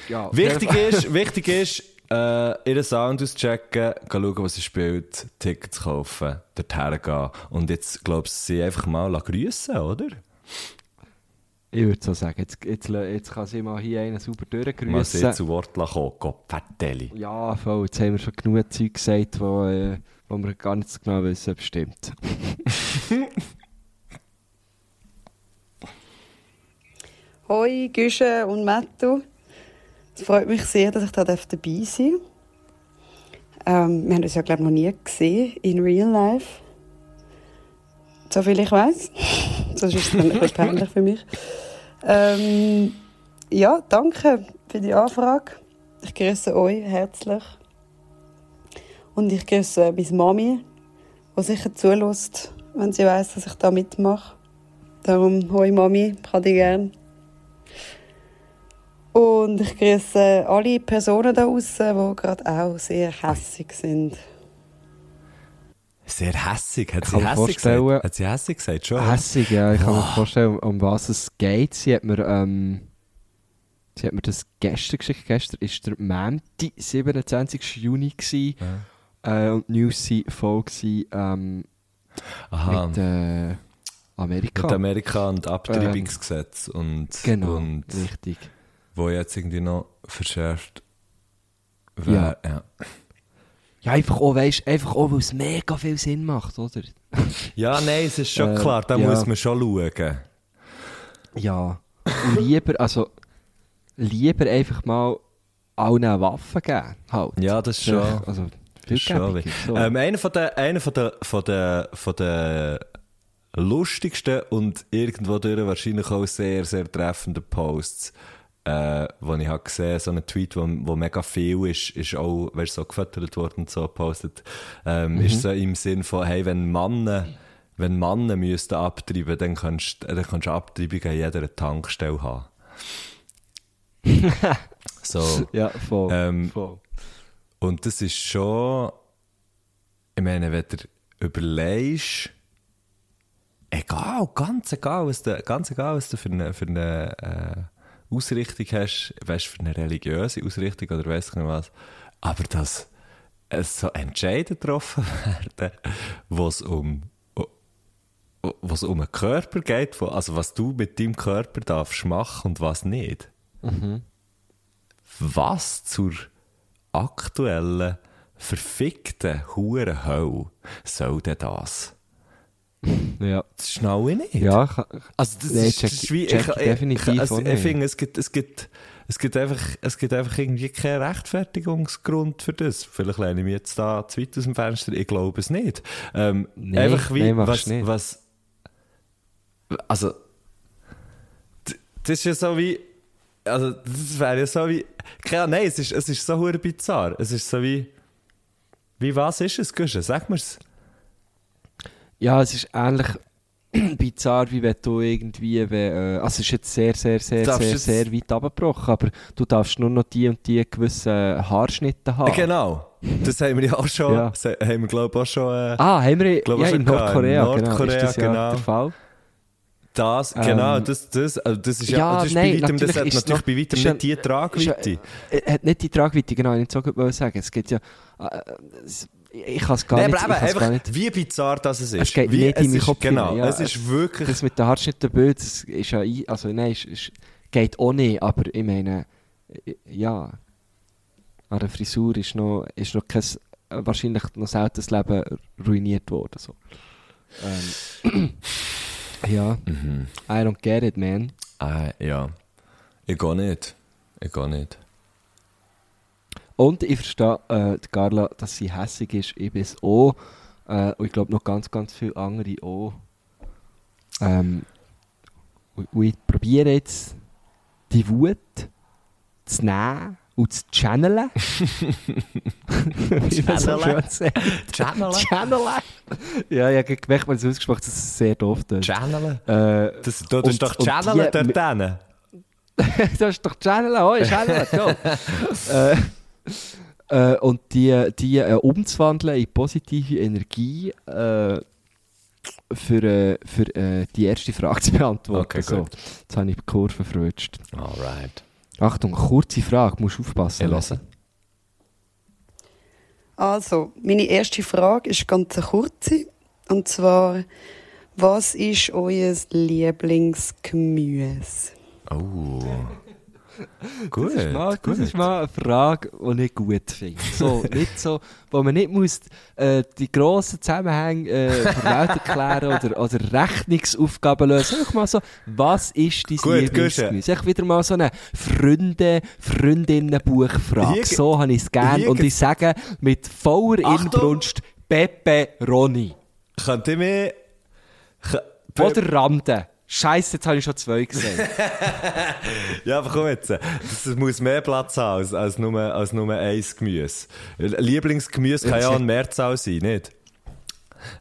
ja, Wichtig ist, wichtig ist, äh, ihren Sound auschecken, schauen, was sie spielt, Tickets kaufen, dorthin gehen. Und jetzt, glaubst du, sie einfach mal grüßen, oder? Ich würde so sagen, jetzt, jetzt, jetzt kann sie mal hier einen super Mal sie durchgrüßen. zu Wort kommen, Gott, Fetteli. Ja, voll. Jetzt haben wir schon genug Zeug gesagt, wo, äh, wo wir gar nicht so genau wissen, ob es stimmt. Hoi, Güsche und Mattu. Es freut mich sehr, dass ich da dabei sein darf. Ähm, wir haben uns ja, glaube ich, noch nie gesehen in real life. So viel ich weiß. Sonst ist es dann bisschen peinlich für mich. Ähm, ja, danke für die Anfrage. Ich grüße euch herzlich. Und ich grüße meine Mami, die sicher zulässt, wenn sie weiß, dass ich da mitmache. Darum, hoi Mami, ich habe dich gern. Und ich grüße alle Personen da draußen, die gerade auch sehr hässig sind. Sehr hässig. Hat sie hässig vorstellen- gesagt? Hat sie hässig gesagt? Schon? Hässig, ja. Ich kann mir vorstellen, um was es geht. Sie hat mir, ähm, sie hat mir das gestern geschickt. Gestern war der Montag, 27. Juni. Gewesen. Äh, und die News waren voll gewesen, ähm, Aha. mit äh, Amerika. Mit Amerika und Abtreibungsgesetz und, genau, und richtig. Wo jetzt irgendwie noch verschärft wär, ja. Ja, einfach auch, weißt, einfach auch, weil es mega viel Sinn macht, oder? Ja, nein, es ist schon Äh, klar, da ja. muss man schon schauen. Ja. Lieber, also, lieber einfach mal allen eine Waffe geben. Halt. Ja, das ist schon. Also, viel Das ist schon gäbiger, weh. so. ähm, einer von den, einer von den, von den, von den lustigsten und irgendwo durch wahrscheinlich auch sehr, sehr treffenden Posts, äh, wo ich habe gesehen, so einen Tweet, wo, wo mega viel ist, ist auch, weißt, so gefüttert worden und so gepostet, ähm, ist so im Sinn von, hey, wenn Männer, wenn Männer müssten abtreiben, dann kannst, dann kannst du Abtreibung an jeder Tankstelle haben. so. ja, voll. Ähm, voll. Und das ist schon, ich meine, wenn du überlegst, egal, ganz egal, was du, ganz egal, was du für eine, für eine äh, Ausrichtung hast, weißt für eine religiöse Ausrichtung oder weiss ich nicht was, aber dass es so Entscheidungen getroffen werden, wo es um wo es um einen Körper geht, wo, also was du mit deinem Körper darfst machen und was nicht. Was zur aktuellen, verfickten Huren Hölle soll denn das? Ja. Das schnaue ich nicht. Ja, ich, Also das Nee, ist, check- ist wie, check ich, definitiv ich, also, ich finde, es gibt, es gibt, es gibt einfach, es gibt einfach irgendwie keinen Rechtfertigungsgrund für das. Vielleicht lehne ich mich jetzt da zu weit aus dem Fenster, ich glaube es nicht. Ähm, Nee, einfach wie, nee, was, nicht. was, also, das ist ja so wie, also, das wäre ja so wie, keine Ahnung, nein, es ist, es ist so bizarr. Es ist so wie, wie was ist es, Guschen? Sag mir's. Ja, es ist ähnlich bizarr, wie wenn du irgendwie, äh, also es ist jetzt sehr, sehr, sehr, sehr, jetzt- sehr weit abgebrochen, aber du darfst nur noch die und die gewissen Haarschnitte haben. Genau. Das haben wir ja auch schon, Ja. haben wir glaube auch schon, äh, Ah, haben wir glaub, ja, in. Nordkorea, In genau, Nordkorea, ist das ja genau. der Fall. Das, Ähm, genau, das, das, also das ist ja, ja, das ist nein, bei weitem, das natürlich hat ist natürlich noch- bei weitem ist nicht die Tragweite. Äh, hat nicht die Tragweite, genau, ich wollte so sagen. Es geht ja, äh, es- ich kann es gar Nein, nicht, aber eben, gar nicht. wie bizarr das es ist. Es geht wie, nicht in meinen Kopf Genau, ja. es ist wirklich, Das mit den Haarschnitten Bild, das ist ja, also nein, ist, ist, geht auch nicht, aber ich meine, äh, ja, an der Frisur ist noch, ist noch kein, äh, wahrscheinlich noch selten das Leben ruiniert worden, so. Ähm, ja, Mhm. I don't get it, man. äh, ja, ich gehe nicht. Ich gehe nicht. Und ich verstehe äh, Carla, dass sie hässig ist. Ich bin es auch. Äh, und ich glaube noch ganz, ganz viele andere auch. Ähm, und, und ich probiere jetzt die Wut zu nehmen und zu channeln. Wie man so Channeln? schön sagt. Channeln? Channeln? ja, ich habe gemerkt, weil es ausgesprochen dass es sehr doof ist. Channeln? Äh, Das, du, Und- ist doch die- dort hinten. das ist doch Channel, oh, Channel, go. äh, äh, und die, die äh, umzuwandeln in positive Energie äh, für, äh, für äh, die erste Frage zu beantworten. Okay, so, gut. jetzt habe ich die Kurve verrutscht. Alright. Achtung, kurze Frage, musst aufpassen. Ich lasse. Also, meine erste Frage ist ganz eine kurze. Und zwar, was ist euer Lieblingsgemüse? Oh. Gut, Das ist, mal, das ist mal eine Frage, die ich gut finde. So, nicht so, wo man nicht muss, äh, die grossen Zusammenhänge äh, für Welt erklären oder, oder Rechnungsaufgaben lösen. Einfach mal so, was ist dein Lieblingsgemüse? Echt wieder mal so eine Freunde, Freundinnen-Buchfrage. So habe ich es gerne. Und ich sage mit voller! Inbrunst Pepperoni. Könnt ihr mir... Oder Rande. Scheiße, jetzt habe ich schon zwei gesehen. Ja, aber komm jetzt. Das muss mehr Platz haben als, als, nur, als nur eins Gemüse. Lieblingsgemüse kann ja auch ein Mehrzahl sein, nicht?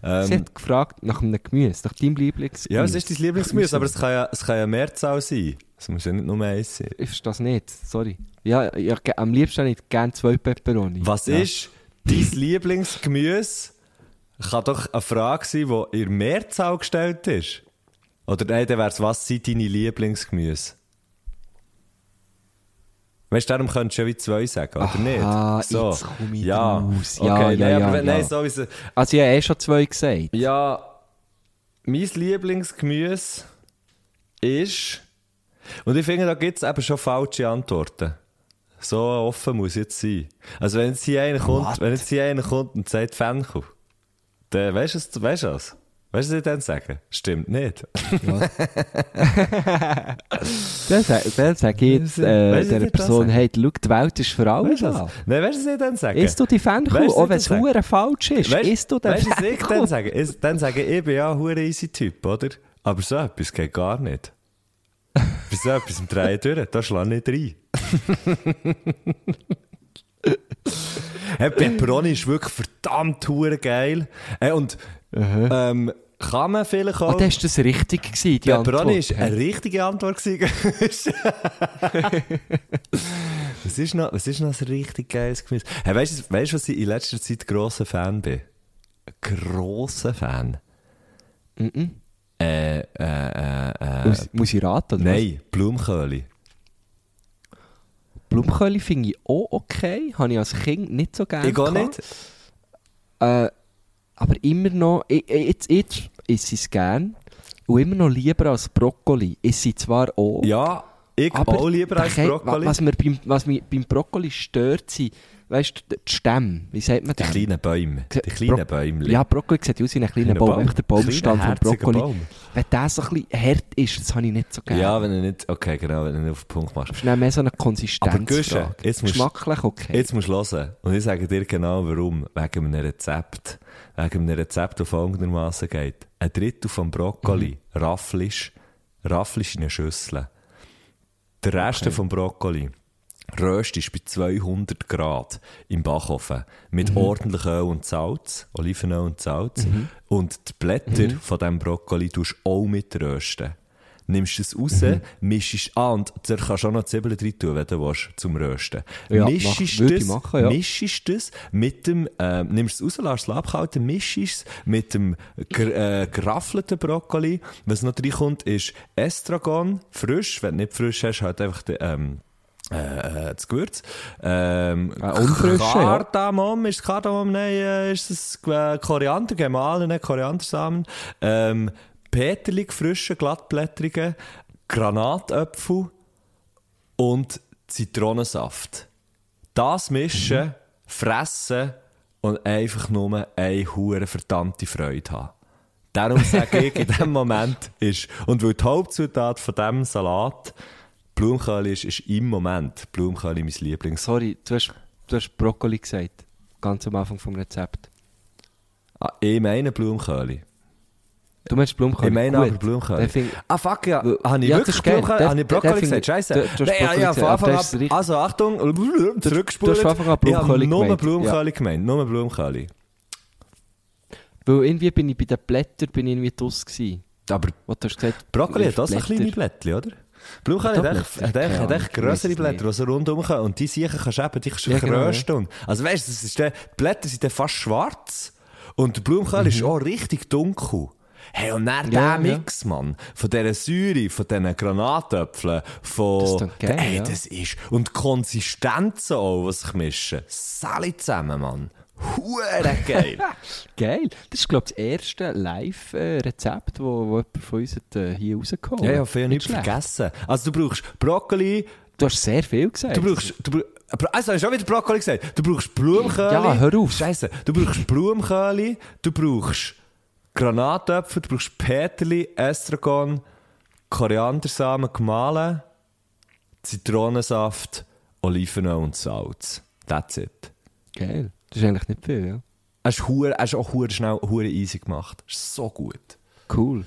Sie Ähm, hat gefragt nach einem Gemüse, nach deinem Lieblingsgemüse. ja, was ist dein Lieblingsgemüse? Aber es kann ja, es kann ja Mehrzahl sein. Es muss ja nicht nur eins sein. Ich verstehe das nicht, sorry. Ja, ja, am liebsten hätte ich gerne zwei Pepperoni. Was ja. ist dein Lieblingsgemüse? Kann doch eine Frage sein, die in Mehrzahl gestellt ist. Oder nein, dann wäre es, was sind deine Lieblingsgemüse? Weißt du, darum könntest du ja wie zwei sagen, oder Aha, nicht? So. jetzt komm ich ja. draus. Okay, Ja, nein, ja, aber ja, ja. nein, sowieso. Also ich habe eh schon zwei gesagt. Ja, mein Lieblingsgemüse ist. Und ich finde, da gibt es eben schon falsche Antworten. So offen muss jetzt sein. Also, wenn jetzt hier einer kommt, What? wenn jetzt hier einer kommt und sagt Fenchel, dann weißt du es? Weißt du was? Weißt du, was ich dann sagen? Stimmt nicht. Dann, sa- dann sage ich jetzt äh, Weißt Person, hey, schau, die Welt ist für alle da. was? Nein, weißt du, was ich dann sage? Isst du die du, auch wenn es hure falsch ist? Weißt- Isst du den weißt du, was ich dann Fenchel? sage? Ich- Dann sage ich, ich bin ja ein hure easy Typ, oder? Aber so etwas geht gar nicht. Bei so etwas im Drehen durch, da schlage ich nicht rein. hey, Pepperoni ist wirklich verdammt hure geil. Hey, und ähm, kann man vielleicht auch... Ah, das war das richtig gewesen, die Pepperoni Antwort. war eine richtige Antwort. gewesen. was, ist noch, was ist noch ein richtig geiles Gemüse? Hey, weißt du, weißt, was ich in letzter Zeit grosser Fan bin? Grosser Fan. Mhm. Äh, äh, äh, äh, Muss, muss ich raten? Oder nein, was? Blumenköhle finde ich auch okay. Habe ich als Kind nicht so gerne Ich gehabt. nicht. Äh, aber immer noch, ich, ich- jetzt, jetzt ist es gern und immer noch lieber als Brokkoli. Ist sie zwar auch, Ja, Ich auch lieber als Brokkoli. Was mir beim, was mich beim Brokkoli stört, sind, weißt du, die Stämme. Wie sagt man Die das? kleinen Bäume. Die kleinen Bäume. Ja, Brokkoli sieht aus wie ein kleiner Baum. Einfach der Baumstamm vom Brokkoli. Baum. Wenn der so ein bisschen hart ist, das habe ich nicht so gerne. Ja, wenn du nicht, okay, genau, wenn du nicht auf den Punkt machst. Das ist mehr so eine Konsistenz. Aber Guschen, jetzt musst- Geschmacklich okay. Jetzt musst du hören. Und ich sage dir genau warum. Wegen einem Rezept. Wegen einem Rezept, das folgendermaßen geht. Ein Drittel vom Brokkoli Mhm. rafflisch, rafflisch in eine Schüssel. Der Rest vom Brokkoli röstest bei 200 Grad im Backofen mit Mhm. ordentlich Öl und Salz, Olivenöl und Salz. Und die Blätter Mhm. von diesem Brokkoli tust auch mit rösten. Nimmst es raus, Mhm. mischst an und da kannst du auch noch Zwiebeln drin tun, wenn du willst, zum Rösten. Ja, mischst mach- das, machen, ja. mischst das mit dem, äh, nimmst es raus, lässt es abkalten, mischst es mit dem äh, geraffelten Brokkoli. Was noch reinkommt, ist Estragon, frisch. Wenn du nicht frisch hast, halt einfach den, ähm, äh, das Gewürz. Ähm, Äh, unfrische, ja. Kardamom, ist es Kardamom? Nein, äh, ist es äh, Koriander, gemahlene Koriandersamen. Ähm, Peterlig, frische, glattblättrige, Granatöpfel und Zitronensaft. Das mischen, Mhm. fressen und einfach nur eine hure verdammte Freude haben. Darum sage ich, in dem Moment ist, und weil die Hauptzutat von diesem Salat Blumenkohl ist, ist im Moment Blumenkohl mein Lieblings. Sorry, du hast, du hast Brokkoli gesagt. Ganz am Anfang vom Rezept. Ah, ich meine Blumenkohl. Du meinst Blumenkohl? Ich meine aber Blumenkohl. Ah, fuck, ja. Habe ich Ja, wirklich. Blumenkohl? Habe ich Brokkoli gesagt? Scheiße. du- du hast Nein, ja, ja, gesagt, von Anfang an. Also, Achtung. Zurückgespulen. du hast von Anfang an Blumenkohl nur gemeint. Blumenkohl gemeint. Nur Blumenkohl. Weil irgendwie bin ich bei den Blättern bin ich irgendwie draus gewesen. Aber du hast gesagt, Brokkoli hat auch so kleine Blättchen, oder? Blumenkohl Hat echt, Blätter? hat echt, hat echt ich grössere Blätter, die so rundum kommen. Und die Siechen kannst du eben, die kannst du Ja, genau, Also weißt du, ist die Blätter sind dann fast schwarz. Und der Blumenkohl Mhm. ist auch richtig dunkel. Hey, und dann Ja, der ja. Mix, Mann, von dieser Säure, von diesen Granatöpfeln, von... Das klingt geil, hey, ja. das ist... Und die Konsistenzen auch, die sich mischen. Sally zusammen, Mann. Hure geil. geil. Das ist, glaube ich, das erste Live-Rezept, wo, wo jemand von uns hat, äh, hier rausgekommen ja, ja, viel nicht vergessen. Also du brauchst Brokkoli, Du hast sehr viel gesagt. Du brauchst, du brauchst, also hast du auch wieder Brokkoli gesagt. Du brauchst Blumenkohl. Ja, hör auf. Scheiße. Du brauchst Blumenkohl, du brauchst Granatöpfel, du brauchst Peterli, Estragon, Koriandersamen gemahlen, Zitronensaft, Olivenöl und Salz. That's it. Geil. Das ist eigentlich nicht viel, ja. Hast du auch hure schnell, hure easy gemacht. Ist so gut. Cool.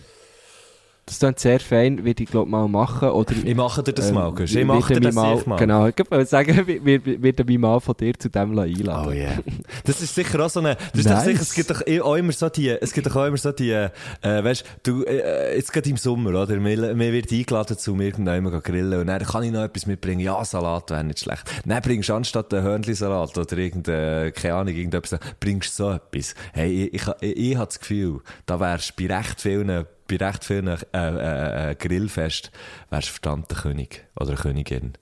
Das klingt sehr fein, würde ich glaube mal machen. Oder, Ich mache dir das ähm, mal, Gusch. Ich wird mache dir das mal, mal. Genau, ich würde sagen, wir- wir werden mich mal von dir zu dem einladen. Oh yeah. Das ist sicher auch so eine, das Nice. sicher, es gibt doch eh auch immer so die, es gibt doch auch immer so die, äh, weißt du, äh, jetzt gerade im Sommer, oder? Mir, mir wird eingeladen zu mir irgendjemandem grillen und dann kann ich noch etwas mitbringen. Ja, Salat wäre nicht schlecht. Dann bringst du anstatt einen Hörnli-Salat oder irgendeine, keine Ahnung, irgendetwas, bringst du so etwas. Hey, ich, ich, ich, ich habe das Gefühl, da wärst du bei recht vielen, bei recht vielen, äh, äh, äh, Grillfest, wärst du verdammt der König oder eine Königin.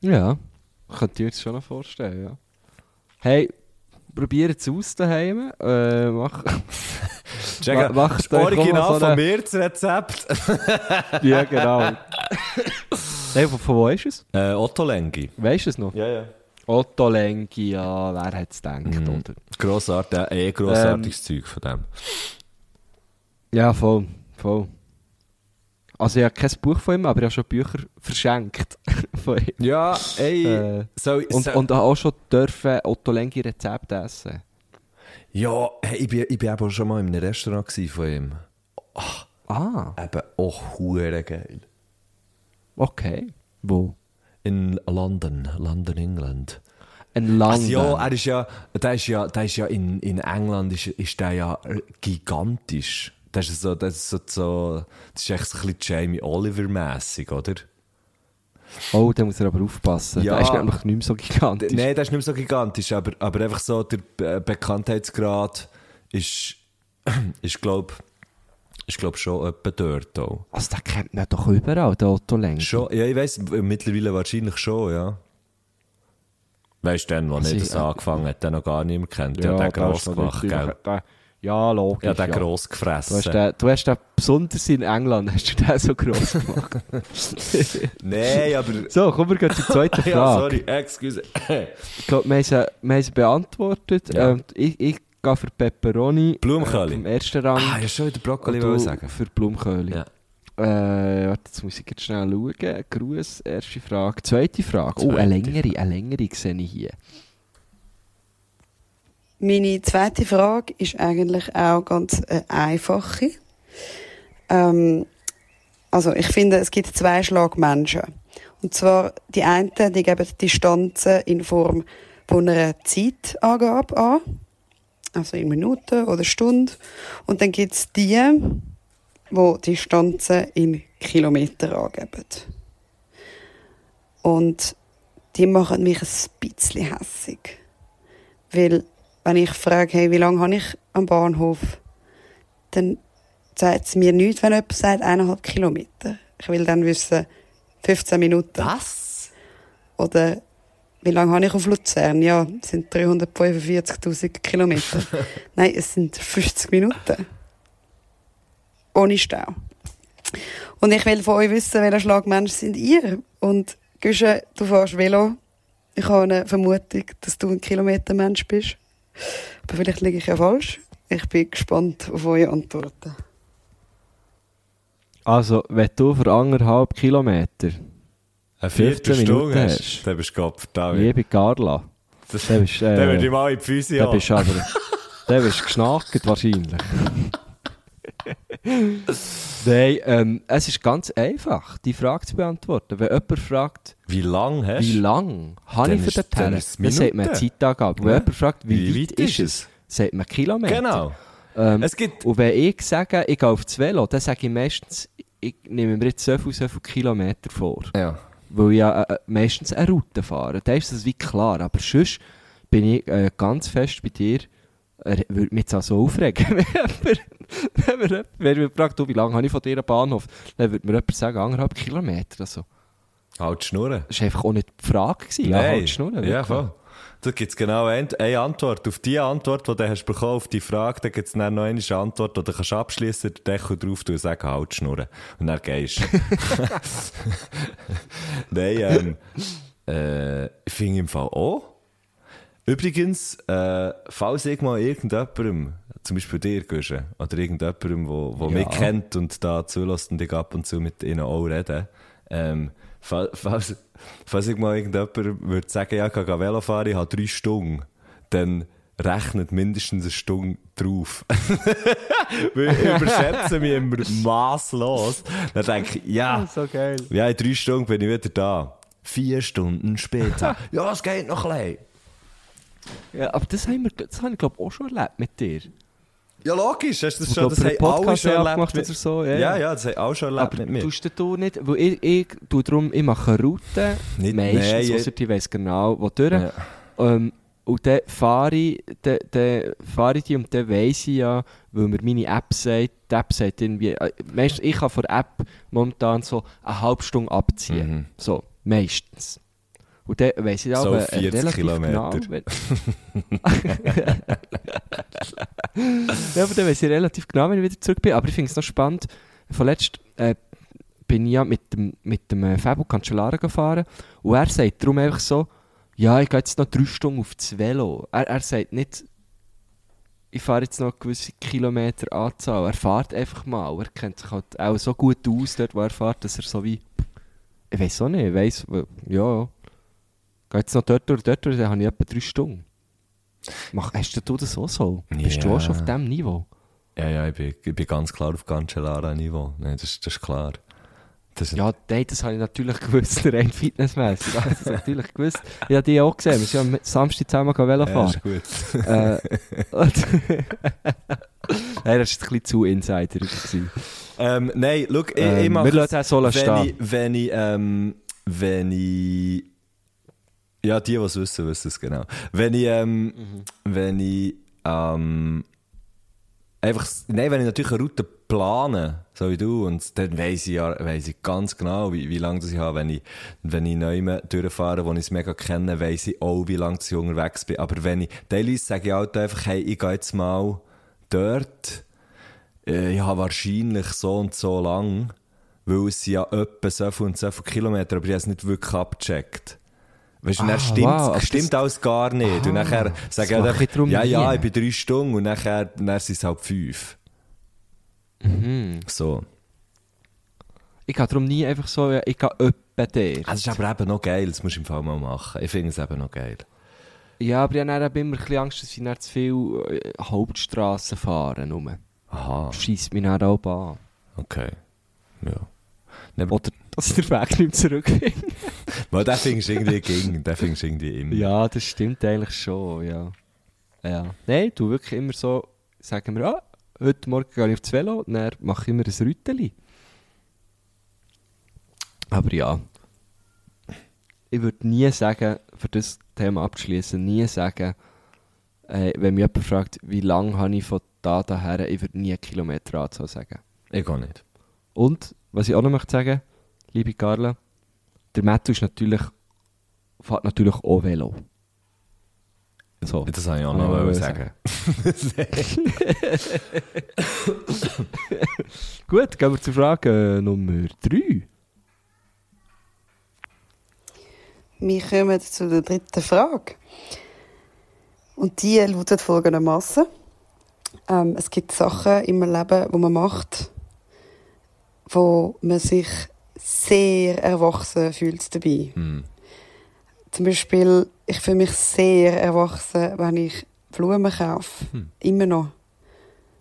Ja, könnt ihr euch das schon noch vorstellen, ja. Hey, probiert es aus daheim. Äh, mach, Check, Ma- macht das Original so von eine- mir, das Rezept. ja, genau. hey, von, von wo ist es? Äh, Otto Lengi. Weißt du es noch? Ja, ja. Otto Lengi, ja, wer hätte es gedacht, Mhm. oder? Grossartig, äh, eh grossartiges Zeug von dem. Ja, voll, voll. Also ich habe kein Buch von ihm, aber ich habe schon Bücher verschenkt von ihm. Ja, ey, Äh, so, Und, so, und auch schon dürfen Otto Lengi Rezepte essen. ja, hey, ich bin, ich bin eben schon mal in einem Restaurant von ihm. Ah, Eben auch hure geil. okay. Wo? In London, London, England. Ein Lang. Also ja, er ist ja, der ist ja, der ist ja in, in England ist, ist der ja gigantisch. Das ist so, das ist so, so das ist echt so ein bisschen Jamie Oliver-mässig, oder? Oh, da muss er aber aufpassen. Ja. Der ist nämlich nicht mehr so gigantisch. Nein, das ist nicht mehr so gigantisch, aber, aber einfach so der Be- Bekanntheitsgrad ist, ist glaube ist, glaub, schon etwa dort auch. Also, der kennt man doch überall, der Otto Lengi. Schon, ja, ich weiss, mittlerweile wahrscheinlich schon, ja. Weißt du, dann, wo nicht ich- das angefangen hat, den noch gar niemand kennt, ja, der da gross gemacht, gell? Der, Ja, logisch. Ja, den ja. gross Du hast, gefressen. den, du hast den, besonders in England, hast du den so gross gemacht. Nein, aber... so, kommen wir gleich zur zweiten Frage. ja, sorry, excuse. Ich glaube, wir haben sie, wir haben sie beantwortet. Ja. Ähm, ich, ich gehe für Pepperoni. Blumenköli. Äh, Im ersten Rang. Ah, ja, schon wieder Brokkoli du sagen. für Blumenköli. Ja. Äh, warte, jetzt muss ich jetzt schnell schauen. Gruß, erste Frage. Zweite Frage. Oh, Zweite eine längere, eine längere sehe ich hier. Meine zweite Frage ist eigentlich auch ganz eine einfache. Ähm, also ich finde, es gibt zwei Schlag Menschen. Und zwar die einen, die geben die Distanzen in Form von einer Zeitangabe an, also in Minuten oder Stunden. Und dann gibt es die, die Distanzen in Kilometer angeben. Und die machen mich ein bisschen hässig. Weil, wenn ich frage, hey, wie lange habe ich am Bahnhof, dann sagt es mir nichts, wenn jemand sagt, eineinhalb Kilometer. Ich will dann wissen, 15 Minuten. Was? Oder wie lange habe ich auf Luzern? Ja, es sind 345.000 Kilometer. Nein, es sind 50 Minuten. Ohne Stau. Und ich will von euch wissen, welcher Schlagmensch sind ihr? Und Güsche, du fährst Velo. Ich habe eine Vermutung, dass du ein Kilometermensch bist. Aber vielleicht liege ich ja falsch. Ich bin gespannt auf eure Antworten. Also, wenn du für anderthalb Kilometer, Eine 15 Viertelstunde hast, dann bist du verdammt. liebe Carla, Das- dann bist, Dann würde äh, ich mal in die Füße haben. bist du aber, dann bist du geschnackt wahrscheinlich. Nein, ähm, es ist ganz einfach, die Frage zu beantworten. Wenn jemand fragt, Wie lang hast wie lang habe ich für den es dann sagt man. Zeitangabe. Wenn Ja. jemand fragt, wie, Wie weit, weit ist es, sagt man Kilometer. Genau. Ähm, Es gibt... und wenn ich sage, ich gehe auf das Velo, dann sage ich meistens, ich nehme mir jetzt so viel, so viel Kilometer vor. Ja. Weil ich ja äh, meistens eine Route fahre. Da ist das wie klar. Aber sonst bin ich äh, ganz fest bei dir. Er würde mich jetzt auch so aufregen, wenn mir jemand- fragt, wie lange habe ich von dir einen Bahnhof, dann würde mir jemand sagen, anderthalb Kilometer. Also, Halt schnurren. das war einfach auch nicht die Frage. Gewesen. Ja, halt schnurren, ja, wirklich. voll. Da gibt es genau eine, eine Antwort. Auf die Antwort, die du hast bekommen, auf die Frage, dann gibt es dann noch eine Antwort, die du kannst abschliessen, den Deckel drauf tun und sagen, halt schnurren. Und dann gehst du. Nein, ähm, äh, ich finde im Fall auch. Übrigens, äh, falls ich mal irgendjemandem, zum Beispiel dir, Guschen, oder irgendjemandem, wo, wo Ja. mich kennt und da zulässt und ich ab und zu mit ihnen auch rede, ähm, fa- falls, falls ich mal irgendjemandem würde sagen, ja, ich gehe Velo fahren, ich habe drei Stunden, dann rechnet mindestens eine Stunde drauf. Weil ich überschätze mich immer masslos. Dann denke ich, ja, So geil. ja, in drei Stunden bin ich wieder da. Vier Stunden später. ja, es geht noch ein bisschen. Ja, aber das, haben wir, das habe ich glaube auch schon erlebt mit dir. Ja, logisch, hast du das schon, das haben alle schon erlebt. mit- oder so. Ja, Ja, ja, das haben alle schon erlebt Aber mit mir. tust du nicht, weil ich, ich tue darum, ich mache Routen, Nicht- meistens, nein, ausser ich weiss genau, wo durch. Ja. Ähm, und dann fahre ich, dann, dann fahre ich die und dann weiss ich ja, weil mir meine App sagt, die App sagt irgendwie, äh, meistens, ich kann von der App momentan so eine halbe Stunde abziehen. Mhm. So, meistens. Und dann weiss ich So aber 40 relativ Kilometer. genau... Ja, aber dann weiss ich relativ genau, wenn ich wieder zurück bin. Aber ich finde es noch spannend, vorletzt äh, bin ich ja mit dem, mit dem äh, Fabio Cancellara gefahren und er sagt darum einfach so, ja, ich gehe jetzt noch drei Stunden auf das Velo. Er, er sagt nicht, ich fahre jetzt noch eine gewisse Kilometeranzahl. Er fährt einfach mal. Er kennt sich halt auch so gut aus dort, wo er fährt, dass er so wie, ich weiß auch nicht, ich weiss, ja, gehe jetzt noch dort durch, dort durch, dann habe ich etwa drei Stunden. Mach, hast du das auch so? Bist du Ja. auch schon auf diesem Niveau? Ja, ja, ich bin, ich bin ganz klar auf Cancellara-Niveau. Nein, das, das ist klar. Das, Ja, nein, das habe ich natürlich gewusst, rein fitnessmässig. Das habe ich natürlich gewusst. Ich habe die auch gesehen. Wir sind am Samstag zusammen Velo ja, fahren. ist gut. äh, Nein, das war ein bisschen zu insider. ähm, nein, schau, ich, ich Ähm, mache wir lassen den so wenn stehen. ich, wenn ich, ähm, wenn ich, ja, die, die es wissen, wissen es genau. Wenn ich, ähm, Mhm. wenn ich, ähm, einfach, nein, wenn ich natürlich eine Route plane, so wie du, und dann weiss ich ja, weiss ich ganz genau, wie, wie lange das ich habe. Wenn ich, wenn ich neu durchfahre, wo ich es mega kenne, weiss ich auch, wie lange ich unterwegs bin. Aber wenn ich, teilweise sage ich halt einfach, hey, ich gehe jetzt mal dort, äh, ja, wahrscheinlich so und so lang, weil es ja etwa so viel und so viele Kilometer, aber ich habe es nicht wirklich abgecheckt. Weißt du, Ah, dann stimmt, wow, aber stimmt alles gar nicht. und nachher sagen die ich ja, ja, ich bin drei Stunden und nachher, dann sind es halt fünf. Mhm. So. Ich gehe darum nie einfach so, ja, ich gehe öppe der. Also, es ist aber eben noch geil, das musst du im Fall mal machen. Ich finde es eben noch geil. Ja, aber ich habe immer ein bisschen Angst, dass ich zu viel äh, Hauptstrassen fahren. Nur. Aha, Scheisst mich dann auch an. okay. Ja. Oder dass ich den Weg nicht mehr zurückfinde. Weil den findest du irgendwie ging, den findest du irgendwie immer. ja, das stimmt eigentlich schon, ja. Ja. Nein, du wirklich immer so, sagen wir, ah, heute Morgen gehe ich aufs Velo, dann mache ich immer ein Rüteli. Aber ja. Ich würde nie sagen, für das Thema abzuschließen, nie sagen, äh, wenn mich jemand fragt, wie lange habe ich von da daher, ich würde nie Kilometeranzahl sagen. Ich auch nicht. Und, was ich auch noch möchte sagen, liebe Carla, der Matthew ist natürlich, fährt natürlich auch Velo. So. Das wollte ich auch Ja, noch wollte wollen ich sagen. Gut, gehen wir zur Frage äh, Nummer 3. Wir kommen zu der dritten Frage. Und die lautet folgendermaßen: ähm, Es gibt Sachen im Leben, die man macht, wo man sich sehr erwachsen fühlt dabei. Hm. Zum Beispiel, ich fühle mich sehr erwachsen, wenn ich Blumen kaufe. Immer noch.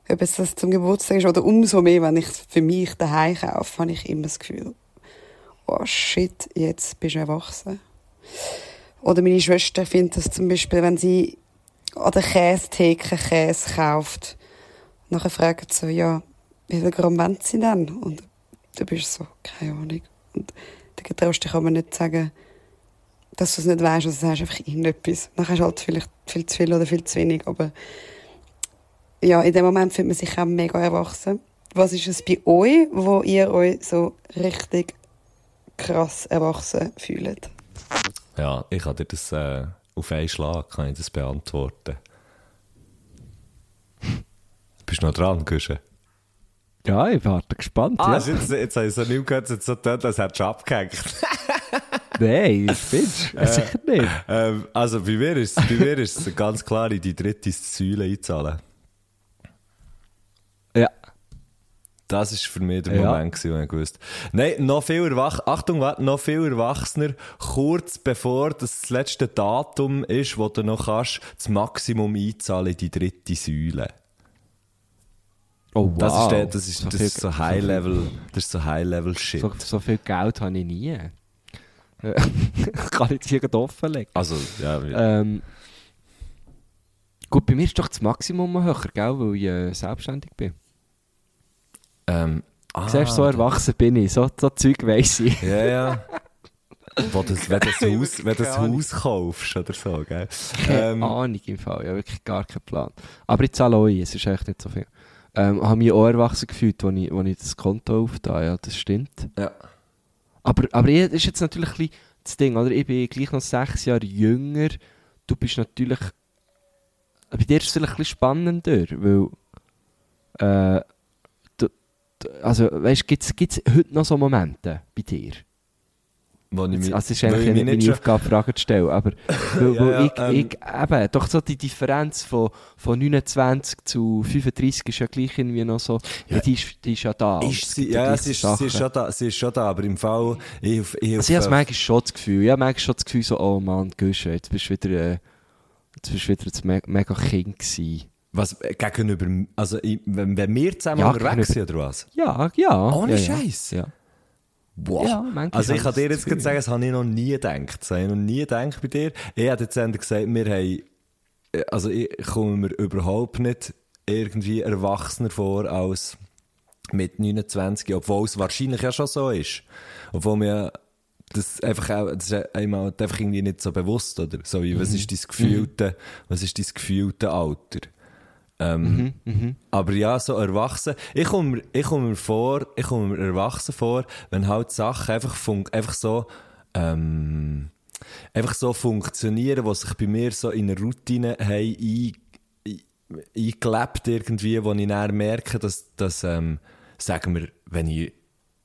Ob es das zum Geburtstag ist oder umso mehr, wenn ich es für mich daheim kaufe, habe ich immer das Gefühl, oh shit, jetzt bist du erwachsen. Oder meine Schwester findet das zum Beispiel, wenn sie an der Käsetheke Käse kauft. Nachher fragt sie so, ja, wie viel Gramm wollen sie denn? Und du bist so, keine Ahnung. Und dann traust dich aber nicht sagen, dass du es nicht weißt, also sagst einfach irgendetwas. Dann hast du halt vielleicht viel zu viel oder viel zu wenig, aber ja, in dem Moment fühlt man sich auch mega erwachsen. Was ist es bei euch, wo ihr euch so richtig krass erwachsen fühlt? Ja, ich kann dir das äh, auf einen Schlag kann ich das beantworten. Bist du noch dran, Güsche? Ja, ich warte gespannt. Ah, ja. jetzt, jetzt habe ich so nicht gehört, jetzt so getan, als hättest du abgehängt. Nein, das findest du. Sicher nicht. ähm, also bei mir ist es ganz klar in die dritte Säule einzahlen. Ja. Das ist für mich der Ja. Moment, gewesen, wo ich gewusst Nein, noch viel Erwach Achtung, noch viel Erwachsener, kurz bevor das, das letzte Datum ist, wo du noch kannst, das Maximum einzahlen in die dritte Säule. Oh, wow. Das ist, der, das ist, das viel- ist so High-Level, das ist so High-Level-Shit. So, so viel Geld habe ich nie. Ich kann jetzt hier gerade offenlegen. Also, ja. Ähm, gut, bei mir ist doch das Maximum höher, gell, weil ich äh, selbstständig bin. ähm, ah, Siehst so erwachsen bin ich. So, so Zeug weiss ich. Ja, ja. Wo das, wenn du das Haus, wenn das Haus kaufst oder so, gell? Keine Ähm, Ahnung im Fall. Ja, wirklich gar keinen Plan. Aber ich zahle auch ein, es ist echt nicht so viel. Ähm, habe mich auch erwachsen gefühlt, als ich, als ich das Konto aufgetan ja, das stimmt. ja. Aber, aber das ist jetzt natürlich ein bisschen das Ding, oder? Ich bin gleich noch sechs Jahre jünger. Du bist natürlich... Bei dir ist es vielleicht ein bisschen spannender, weil... Äh, du, du, also, weißt du, gibt es heute noch so Momente bei dir? Wo ich mich- also es ist eigentlich nicht meine schon- Aufgabe, Fragen zu stellen, aber weil, Ja, weil ja, ich, ähm. ich, eben, doch so die Differenz von, von 29 zu 35 ist ja gleich irgendwie noch so, ja, die, ist, die ist ja da. Ist sie, ja, sie ist, sie, ist schon da, sie ist schon da, aber im Fall, ich, ich, Also ich habe manchmal schon das Gefühl, ich habe manchmal schon das Gefühl so, oh Mann, Güsche, jetzt bist du wieder, äh, jetzt bist du wieder das me mega Kind gewesen. was, äh, gegenüber, also, wenn, wir zusammen Ja, unterwegs sind, oder was? Ja, ja. Ohne ja, Scheiß? Ja. Wow. Ja, also ich habe kann dir jetzt sagen, das habe ich noch nie gedacht. Das habe ich noch nie gedacht bei dir. Ich hätte jetzt gesagt, wir haben, äh, also ich komme mir überhaupt nicht irgendwie erwachsener vor als mit 29, obwohl es wahrscheinlich ja schon so ist. Obwohl mir das einfach auch, das ist einem halt einfach irgendwie nicht so bewusst, oder? So wie, was ist dein gefühlte, was ist dein gefühlte Alter? Ähm, aber ja, so erwachsen. Ich komme mir, ich komme mir vor, ich komme mir erwachsen vor, wenn halt Sachen einfach, fun einfach so, ähm, einfach so funktionieren, was sich bei mir so in eine Routine haben, ein, ein- eingelebt irgendwie, wo ich dann merke, dass, dass ähm, sagen wir, wenn ich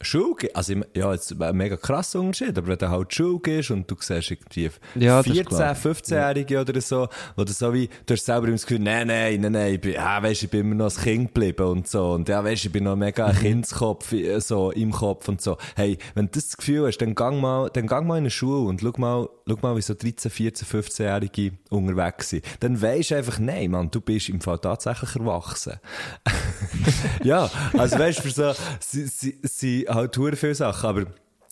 Schule also ja, jetzt ein mega krasser Unterschied, aber wenn du halt Schule gehst und du siehst irgendwie Ja, das ist 14, klar. 15-Jährige oder so, oder so wie, du hast selber immer das Gefühl, nein, nein, nein, nein, ich bin, ja, weisst, ich bin immer noch ein Kind geblieben und so, und ja, weisst, ich bin noch mega ein Kindskopf, äh, so, im Kopf und so. Hey, wenn du das Gefühl hast, dann gang mal, dann gang mal in eine Schule und schau mal, schau mal, wie so 13, 14, 15-Jährige unterwegs sind. Dann weisst du einfach, nein, Mann, du bist im Fall tatsächlich erwachsen. ja, also weißt du, für so, sie, sie, sie halt viele Sachen, aber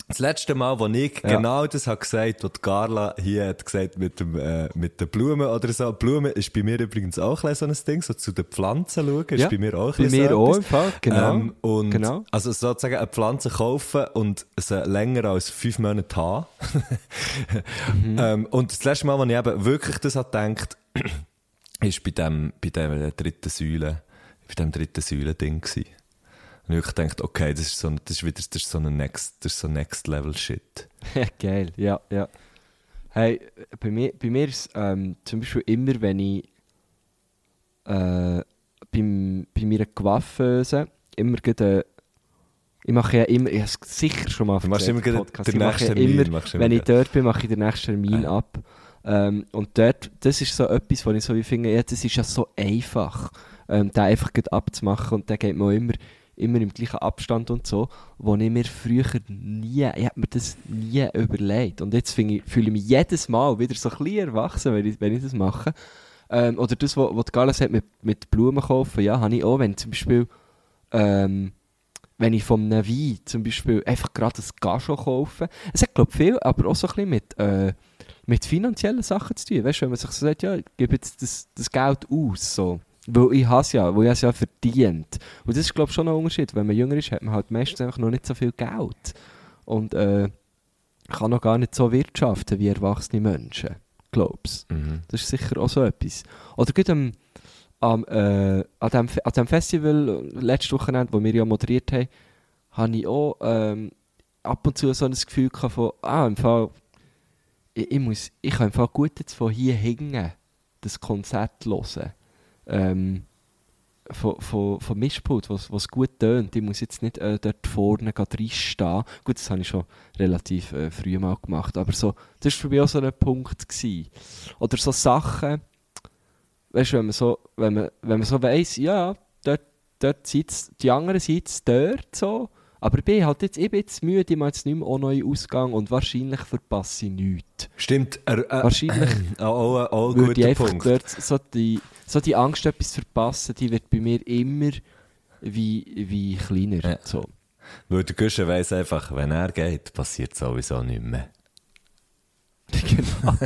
das letzte Mal, wo ich Ja. genau das habe gesagt, was Carla hier hat gesagt mit dem, äh, mit den Blumen oder so. Blumen ist bei mir übrigens auch ein so ein Ding, so zu den Pflanzen schauen, ist Ja, bei mir auch ein bei mir so auch etwas. genau. Ähm, und Genau. Also sozusagen eine Pflanze kaufen und sie länger als fünf Monate haben. Mhm. ähm, und das letzte Mal, wo ich eben wirklich das habe gedacht, ist bei dem, bei dem dritten Säule, bei dem dritten Säule-Ding gewesen. Und ich gedacht, okay, das ist so, ein- das ist wieder, das ist so ein Next, das ist so Next Level Shit. Geil, ja, ja. Hey, bei mir, bei mir ist ähm, zum Beispiel immer, wenn ich äh, beim, bei meiner Coiffeuse immer gerade, äh, ich mache ja immer, ich habe es sicher schon mal Du machst erzählt immer den nächsten ja Termin, immer, wenn ich dort bin, mache ich den nächsten Termin Ah. ab. Ähm, und dort, das ist so etwas, wo ich so wie finde, ja, das ist ja so einfach, ähm, den einfach abzumachen und dann geht man auch immer, immer im gleichen Abstand und so, wo ich mir früher nie, ich habe mir das nie überlegt. Und jetzt ich, fühle ich mich jedes Mal wieder so ein bisschen erwachsen, wenn ich, wenn ich das mache. Ähm, oder das, was was Gala sagt, mit, mit Blumen kaufen, ja, habe ich auch, wenn zum Beispiel, ähm, wenn ich einem Wein zum Beispiel einfach gerade ein Gajo kaufe. Es hat, glaube ich, viel, aber auch so ein bisschen mit, äh, mit finanziellen Sachen zu tun. Weißt du, wenn man sich so sagt, ja, ich gebe jetzt das, das Geld aus, so. Weil ich es ja, weil ich es ja verdient. Und das ist, glaube ich, schon ein Unterschied. Wenn man jünger ist, hat man halt meistens einfach noch nicht so viel Geld. Und äh, kann noch gar nicht so wirtschaften wie erwachsene Menschen. Glaubst Mhm. das ist sicher auch so etwas. Oder gerade am, am, äh, an, dem, an dem Festival äh, letztes Wochenende, wo wir ja moderiert haben, habe ich auch ähm, ab und zu so ein Gefühl gehabt von, ah, im Fall, ich, ich, muss, ich kann im Fall gut jetzt von hier hängen, das Konzert hören. Ähm, von, von, von Mischpult, was was gut tönt. Ich muss jetzt nicht äh, dort vorne reinstehen. Gut, das habe ich schon relativ äh, früh mal gemacht. Aber so, das war für mich auch so ein Punkt. Gewesen. Oder so Sachen, weißt du, wenn man so, wenn man, wenn man so weiss, ja, dort, dort sitzt, die anderen sitzen dort so, aber ich bin halt jetzt, ich bin jetzt müde, ich mache jetzt nicht mehr auch neuen Ausgang und wahrscheinlich verpasse ich nichts. Stimmt, äh, Wahrscheinlich auch, auch, auch ein guter ich Punkt. dort so die, so die Angst, etwas zu verpassen, die wird bei mir immer wie, wie kleiner. Ja. So. Weil der Guschen weiss einfach, wenn er geht, passiert sowieso nichts mehr. genau.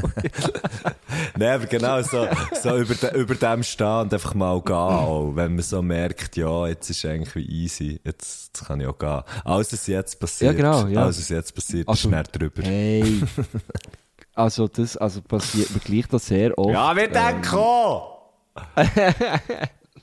Nein, aber genau so, so über, de, über dem stehen und einfach mal gehen, auch, wenn man so merkt, ja, jetzt ist eigentlich wie easy, jetzt, jetzt kann ich auch gehen. Alles, was jetzt passiert, Ja, genau, ja. alles, was jetzt passiert, Also, ist näher drüber. Hey. Also das also passiert mir gleich da sehr oft. Ja, wir denken auch!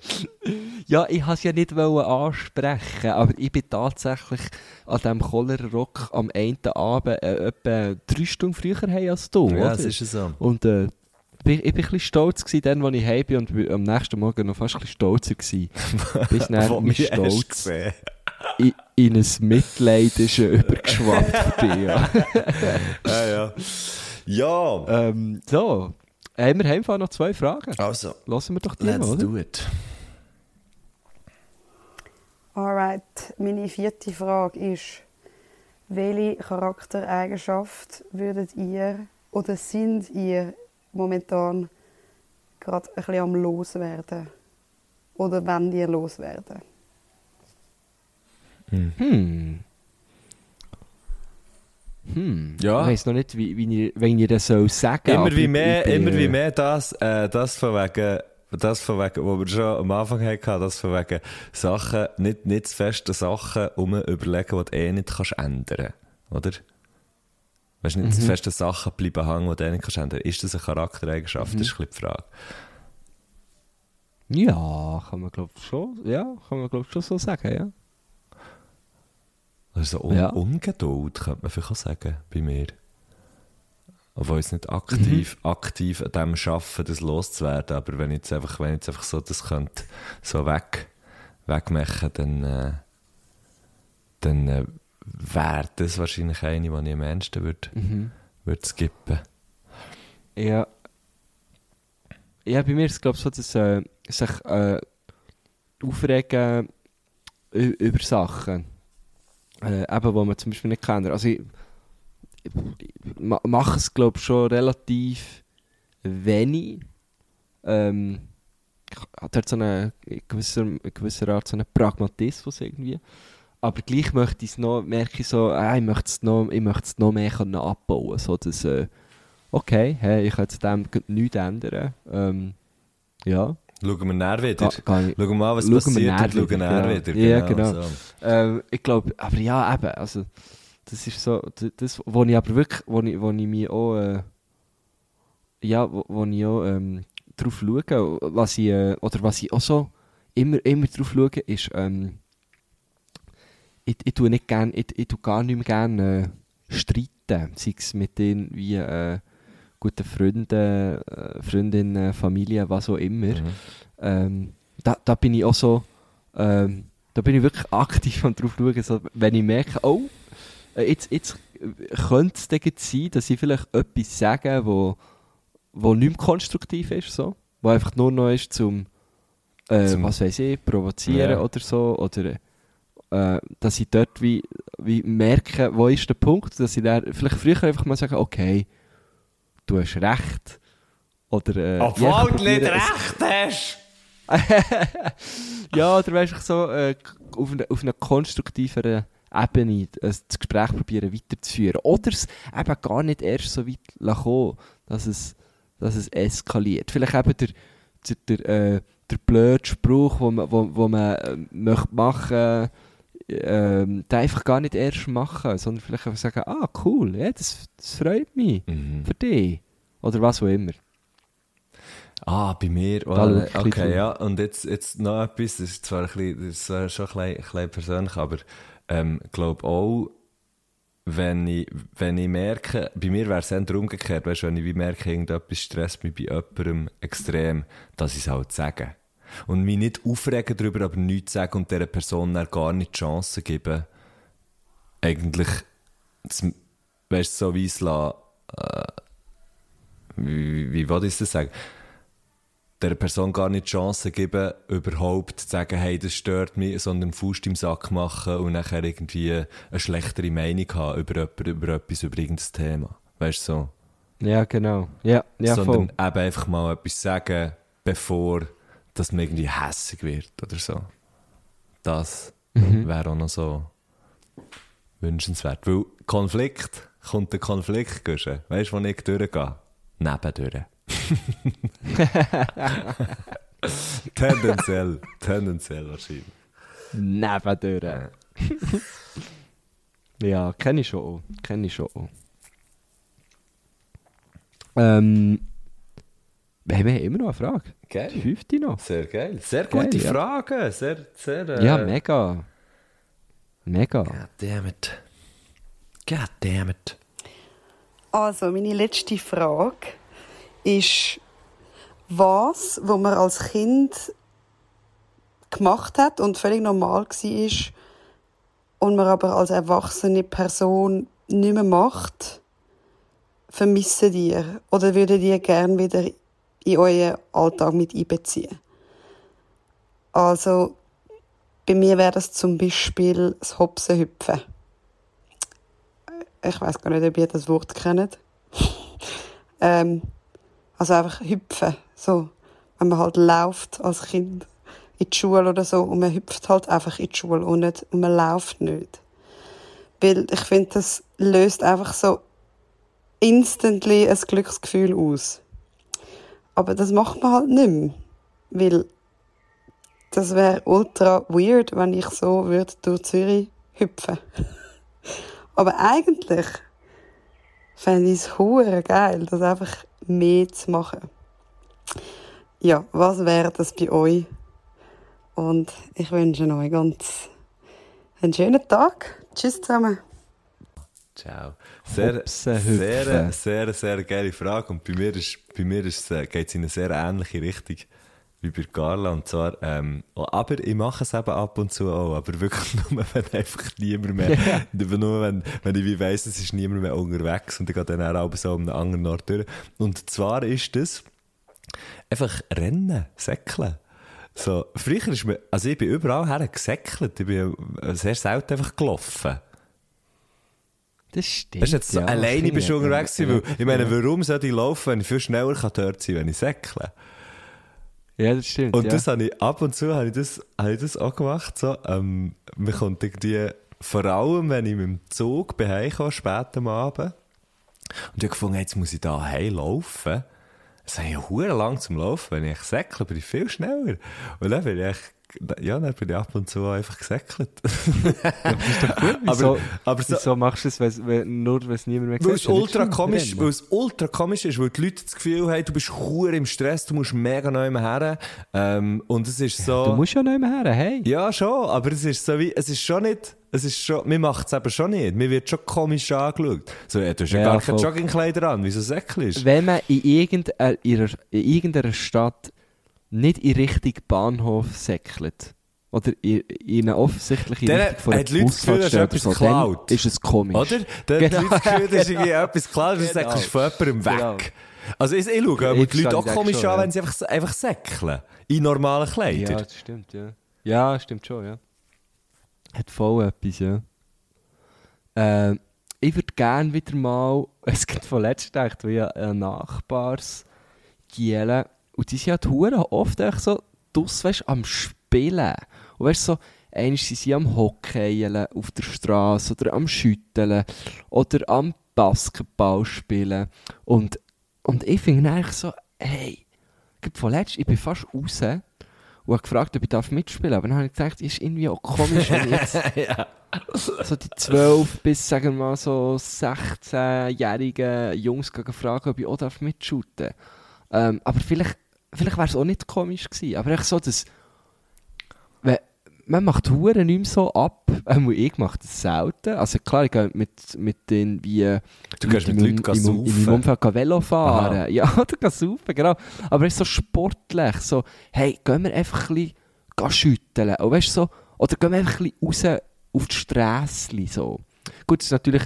Ja, ich wollte es ja nicht wollen ansprechen, aber ich bin tatsächlich an diesem Cholera-Rock am einen Abend äh, etwa drei Stunden früher heim als du, Ja, oder? das ist so. Und äh, ich bin ein bisschen stolz gewesen, dann, als ich heim bin und am nächsten Morgen noch fast ein bisschen stolzer gewesen. Bis dann mein Stolz in, in ein Mitleid ist übergeschwappt bin. Ja. Ja, ja. Ja, ähm, so, haben wir einfach noch zwei Fragen. also, Lassen wir doch die let's mal, do it. Alright, meine vierte Frage ist, welche Charaktereigenschaft würdet ihr oder sind ihr momentan gerade ein bisschen am Loswerden? Oder wenn ihr loswerden? Hm. Hm. Ja. Ich weiß noch nicht, wie, wie, ich, wie ich das soll sagen Immer wie mehr, bin, immer wie äh, mehr das, äh, das von wegen, das von wegen, wo wir schon am Anfang hatten, das von wegen Sachen, nicht, nicht zu feste Sachen um überlegen, die du eh nicht kannst ändern. Oder? Weißt du, nicht zu Mhm. feste Sachen bleiben hängen, die du eh nicht kannst ändern. Ist das eine Charaktereigenschaft? Mhm. Das ist ein bisschen die Frage. Ja, kann man glaube schon, ja, kann man glaube schon so sagen, ja. Also Un Ja. Ungeduld, könnte man vielleicht auch sagen, bei mir. Obwohl ich nicht aktiv, aktiv an dem arbeiten, das loszuwerden, aber wenn ich jetzt einfach, wenn ich jetzt einfach so das könnte, so weg, wegmachen, dann, äh, dann äh, wäre das wahrscheinlich eine, die ich am ehesten würde, Mhm. würde skippen. Ja. Ja, bei mir ist es, glaube ich, so, dass äh, sich äh, aufregen über Sachen, äh, eben, die man zum Beispiel nicht kennt. Also ich, mache es, glaube ich, schon relativ wenig. Ähm, habe dort so eine, in gewisser, gewisser Art so einen Pragmatismus irgendwie. Aber gleich möchte ich es noch, merke ich so, äh, ich möchte es noch, ich möchte es noch mehr können abbauen so dass, äh, okay, hey, ich kann jetzt dem nichts ändern. Ähm, ja, Schauen wir näher wieder. ga, ich, Schauen wir mal, was Schauen wir passiert näher und schauen wieder, näher genau. wieder. Ja, genau. So. ähm, ich glaube, aber ja, eben, also, das ist so, das, wo ich aber wirklich, wo ich, wo ich mich auch, äh, ja, wo, wo ich auch ähm, drauf schaue, was ich, äh, oder was ich auch so immer, immer drauf schaue, ist, ähm, ich, ich tue nicht gern, ich, ich tue gar nicht mehr gerne äh, streiten, sei es mit den wie äh, guten Freunden, äh, Freundinnen, Familie, was auch immer. Mhm. Ähm, da, da bin ich auch so, ähm, da bin ich wirklich aktiv am drauf schauen, so, wenn ich merke, oh, äh, jetzt, jetzt äh, könnte es dann sein, dass ich vielleicht etwas sage, wo, wo nicht mehr konstruktiv ist, so, wo einfach nur noch ist zum, äh, Zum- was weiß ich, provozieren Ja. oder so, oder äh, dass ich dort wie, wie merke, wo ist der Punkt, dass ich dann vielleicht früher einfach mal sage, okay, du hast recht, oder äh, ja, ich probiere es- hast! ja, oder weißt du, so äh, auf, einer konstruktiveren Ebene äh, das Gespräch probieren weiterzuführen. Oder es eben gar nicht erst so weit kommen, dass es, dass es eskaliert. Vielleicht eben der, der, der, äh, der blöde Spruch, den man, wo, wo man äh, möchte machen ähm, den einfach gar nicht erst machen, sondern vielleicht einfach sagen, ah cool, ja, das, das freut mich Mhm. für dich. Oder was auch immer. Ah, bei mir. Well, okay, ja. Und jetzt, jetzt noch etwas, das ist zwar ein bisschen, das ist zwar schon ein bisschen, ein bisschen persönlich, aber ähm, glaube auch, wenn ich, wenn ich merke, bei mir wäre es eher umgekehrt, weißt wenn ich wie merke, irgendetwas stresst mich bei jemandem extrem, dass ich es halt sage. Und mich nicht aufregen darüber, aber nichts sagen und dieser Person dann gar nicht die Chance geben, eigentlich, zu, weißt so wie es lassen, äh, wie, wie will ich das sagen? Der Person gar nicht die Chance geben, überhaupt zu sagen, hey, das stört mich, sondern Fuß im Sack machen und nachher irgendwie eine schlechtere Meinung haben über, jemand- über etwas, über irgendein Thema. Weißt du so? Ja, genau. Ja, ja sondern voll. eben einfach mal etwas sagen, bevor dass man irgendwie hässig wird oder so. Das Mhm. wäre auch noch so wünschenswert. Weil Konflikt, kommt der Konflikt, weißt du, wo ich durchgehe? Nebendurch. tendenziell, tendenziell wahrscheinlich. Nebendurch. ja, kenne ich schon auch. Kenne ich schon auch. Ähm, wir haben immer noch eine Frage. Die Geil. fünfte noch. Sehr geil. Sehr Geil, gute ja. Fragen. Sehr, sehr. Äh, Ja, mega. Mega. God damn it. God damn it. Also, meine letzte Frage ist, was, wo man als Kind gemacht hat und völlig normal war und man aber als erwachsene Person nicht mehr macht, vermissen ihr oder würdet ihr gerne wieder in euren Alltag mit einbeziehen? Also, bei mir wäre das zum Beispiel das Hopsenhüpfen. Ich weiß gar nicht, ob ihr das Wort kennt. ähm, also einfach hüpfen. So, wenn man halt läuft als Kind in die Schule oder so und man hüpft halt einfach in die Schule und, nicht, und man läuft nicht. Weil ich finde, das löst einfach so instantly ein Glücksgefühl aus. Aber das macht man halt nicht mehr. Weil das wäre ultra weird, wenn ich so würde durch Zürich hüpfen. Aber eigentlich fände ich es hure geil, das einfach mehr zu machen. Ja, was wäre das bei euch? Und ich wünsche euch ganz einen schönen Tag. Tschüss zusammen. Ciao. Sehr, sehr, hüpfen. sehr, sehr geile Frage. Und bei mir, ist, bei mir ist, äh, geht es in eine sehr ähnliche Richtung wie bei Carla. Und zwar, ähm, oh, aber ich mache es eben ab und zu auch. Aber wirklich nur, wenn einfach niemand mehr, nur wenn, wenn ich wie weiss, es ist niemand mehr unterwegs und ich gehe dann auch so um einen anderen Ort durch. Und zwar ist das einfach Rennen, Säckeln. So, früher ist mir, also ich bin überall her gesäckelt. Ich bin sehr selten einfach gelaufen. Das stimmt. Weißt du, jetzt so ja, alleine bist du unterwegs sein, weil, ich meine, warum sollte ich laufen, wenn ich viel schneller kann dort sein, wenn ich säckle? Ja, das stimmt. Und ja. das habe ich, ab und zu habe ich das, habe ich das auch gemacht, so, ähm, man kommt irgendwie, vor allem, wenn ich mit dem Zug bei Hause kam, spät am Abend, und ich habe gefunden, jetzt muss ich da heim laufen. Es habe ich hure lang zum Laufen. Wenn ich säckle, bin ich viel schneller. Und dann bin ich, ja, dann bin ich ab und zu einfach gesäckelt. Wieso, aber so, wieso machst du es, wenn- wenn- nur wenn es niemand mehr Weil es sieht? Wenn ultra komisch, weil es ultra komisch ist, weil die Leute das Gefühl haben, du bist hure im Stress, du musst mega neu her. Ähm, und es ist so. Du musst ja mehr her, hey. ja, schon, aber es ist so wie, es ist schon nicht, es ist schon, mir macht es eben schon nicht. Mir wird schon komisch angeschaut. So, ja, du hast ja, Ja, gar keine. Joggingkleider an, wieso säckelst du? Wenn man in irgendeiner, in irgendeiner Stadt nicht in Richtung Bahnhof säckelt, oder in, in eine offensichtliche Dann Richtung von einer Bushaltestelle oder so, dann geklaut. ist es komisch. Oder? Dann Genau. hat die Leute das Gefühl, etwas klar, du Genau. säckelst von jemandem weg. Genau. Also ich, ich schaue aber die Leute auch komisch schon, an, ja. wenn sie einfach, einfach säckeln. In normalen Ja, Kleidern. das stimmt, ja. Ja, stimmt schon, ja. Hat voll etwas, ja. Ähm, ich würde gerne wieder mal, es gibt von letztem gedacht, wie ein Nachbars Gielen, und die sind halt hure oft echt so draussen, weißt, am Spielen. Und weißt so, einmal sind sie am Hockeyen auf der Straße oder am Schütteln oder am Basketball spielen. Und, und ich finde eigentlich so, hey, letztem, ich bin fast raus und habe gefragt, ob ich darf mitspielen darf. Aber dann habe ich gedacht, ist irgendwie auch komisch, wenn jetzt so die 12 bis, sagen wir mal, so 16-jährigen Jungs fragen, ob ich auch darf mitshooten ähm, Aber vielleicht, vielleicht wäre es auch nicht komisch gewesen. Aber echt so, dass... Wenn, man macht Huren nicht mehr so ab. Ähm, ich mache das selten. Also klar, ich gehe mit, mit den wie... Du gehst mit in Leuten meinem- in meinem- In saufen. meinem Umfeld Velo fahren. Aha. Ja, oder gehen saufen, genau. Aber es ist so sportlich. So, hey, gehen wir einfach ein bisschen schütteln. Und weißt, so, oder gehen wir einfach ein bisschen raus auf die Strasse. So. Gut, das ist natürlich...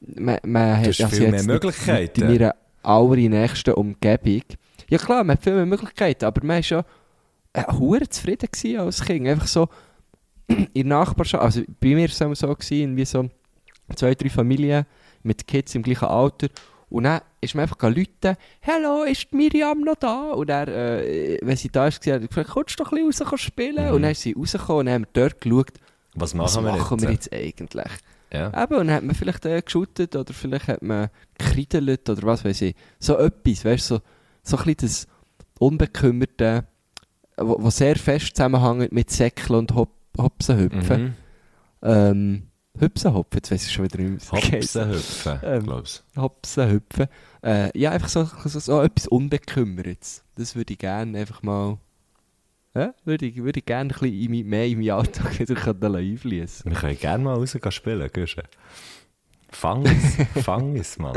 Man, man Du hast also viel jetzt mehr Möglichkeiten. In meiner allernächsten Umgebung. Ja klar, man hat viel mehr Möglichkeiten, aber man war schon äh, zufrieden als Kind. Einfach so in der Nachbarschaft, also bei mir war es immer so, gewesen, wie so zwei, drei Familien mit Kids im gleichen Alter. Und dann ist man einfach Leute, «Hallo, ist Miriam noch da?» Und dann, äh, wenn sie da ist, hat sie gefragt, «Kommst du doch ein bisschen raus spielen?» Mhm. Und dann ist sie rausgekommen und dann haben wir dort geschaut, Was machen was wir machen jetzt? wir jetzt eigentlich? Ja. Eben, und dann hat man vielleicht äh, geschootet oder vielleicht hat man gekriedelt oder was weiß ich. So etwas, weißt du, so, so ein bisschen das Unbekümmerte, wo sehr fest zusammenhängt mit Säckeln und Hop Hopsenhüpfen. Mhm. Ähm, Hüpsenhopfen, jetzt weiss ich schon wieder nicht wie es heisst. Hopsen hüpfen, Ähm, glaubst Hopsenhüpfen. Äh, ja, einfach so, so, so etwas Unbekümmertes. Das würde ich gerne einfach mal... Ja, würde ich, würde ich gerne ein bisschen in mein, mehr in meinen Alltag wieder einfließen Wir können gerne mal raus gehen spielen, Güsche. Fang es, fang es, Mann.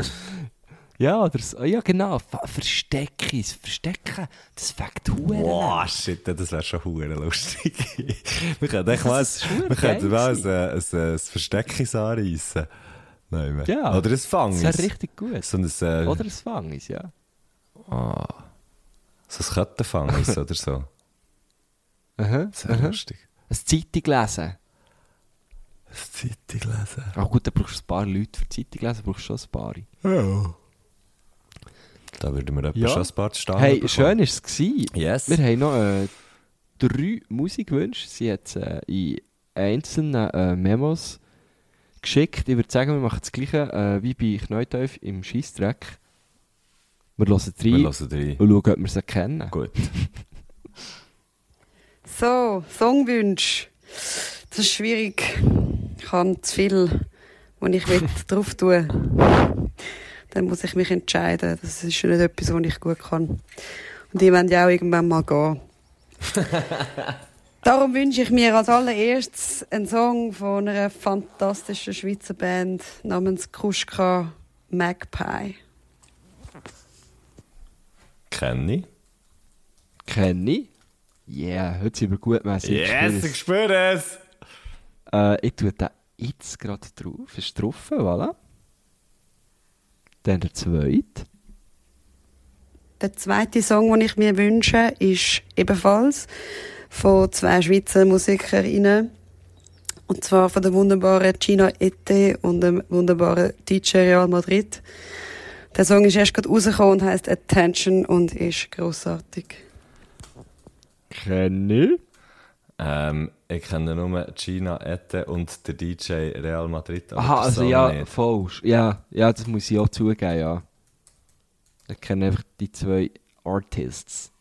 Ja, oder so, ja genau, Fa- Versteckis, Verstecken, das fängt Huren Wow, shit, das wäre schon hure lustig. wir können echt mal, wir könnten mal ein, ein, ein, ein Versteckis anreissen. Nein, mehr. Ja. Oder ein Fangis. Das wäre richtig gut. So ein, äh, Oder ein Fangis, ja. ah, so ein Kettenfangis oder so. Aha, Das wäre lustig. Ein Zeitung lesen. Ein Zeitung lesen. Ah gut, dann brauchst du ein paar Leute für Zeitung lesen, brauchst du schon ein paar. Ja. Da würden wir etwa Ja. schon ein paar Steine hey, bekommen. schön war es. gewesen. Yes. Wir haben noch äh, drei Musikwünsche. Sie hat äh, in einzelnen äh, Memos geschickt. Ich würde sagen, wir machen das gleiche äh, wie bei Kneuteuf im Scheissdreck. Wir hören rein Wir hören rein. und schauen, ob wir sie kennen. Gut. So, Songwunsch. Das ist schwierig. Ich habe zu viel, wo ich will, drauf tun Dann muss ich mich entscheiden. Das ist nicht etwas, was ich gut kann. Und die wollen ja auch irgendwann mal gehen. Darum wünsche ich mir als allererstes einen Song von einer fantastischen Schweizer Band namens Kruschka Magpie. Kenne ich. Kenne ich. Yeah, heute sind wir gut mäßig. Yes, ich spüre es! Äh, ich tue den jetzt gerade drauf. Ist drauf, voilà. Dann der zweite. Der zweite Song, den ich mir wünsche, ist ebenfalls von zwei Schweizer Musikerinnen. Und zwar von der wunderbaren Gina Ette und dem wunderbaren DJ Real Madrid. Der Song ist erst gerade rausgekommen und heisst Attention und ist grossartig. Kenne ich. Ähm, ich kenne nur Gina Ette und der DJ Real Madrid. Aha, also ja, nicht. falsch. Ja, ja, das muss ich auch zugeben, ja. Ich kenne einfach die zwei Artists.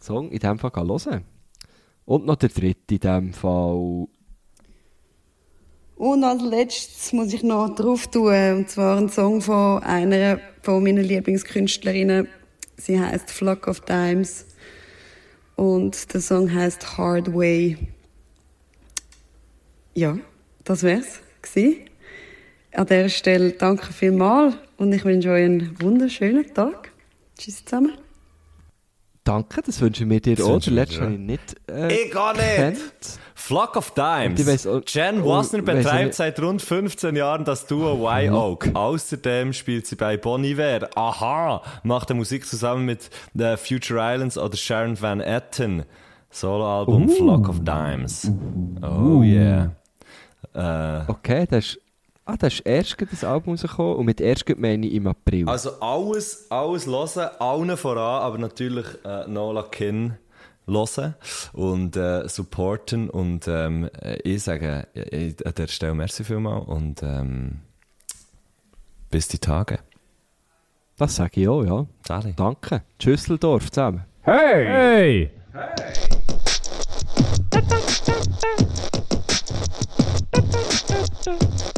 Song in dem Fall gehen hören. Und noch der dritte in dem Fall. Und als letztes muss ich noch drauf tun, und zwar ein Song von einer von meinen Lieblingskünstlerinnen. Sie heißt Flock of Dimes und der Song heißt Hard Way. Ja, das wär's gsi. An dieser Stelle danke vielmals und ich wünsche euch einen wunderschönen Tag. Tschüss zusammen. Danke, das wünschen wir dir Das auch. wünschen Der wir letzte dir habe ich nicht. Äh, Ich gar nicht! kennt. Flock of Dimes. Weiss auch- Jen Wasner auch betreibt seit rund 15 Jahren das Duo Y-Oak. Außerdem spielt sie bei Bon Iver. Aha! Macht Musik zusammen mit The Future Islands oder Sharon Van Etten. Soloalbum Flock of Dimes. Oh yeah. Äh, Okay, das ist, ah, das ist erst das Album rausgekommen und mit erst meine ich im April. Also alles, alles hören, allen voran, aber natürlich äh, Nola Kin hören und äh, supporten und ähm, äh, ich sage äh, an der Stelle merci vielmal und ähm, bis die Tage. das sage ich auch, ja. Sali. Danke. Tschüsseldorf zusammen. Hey! do do.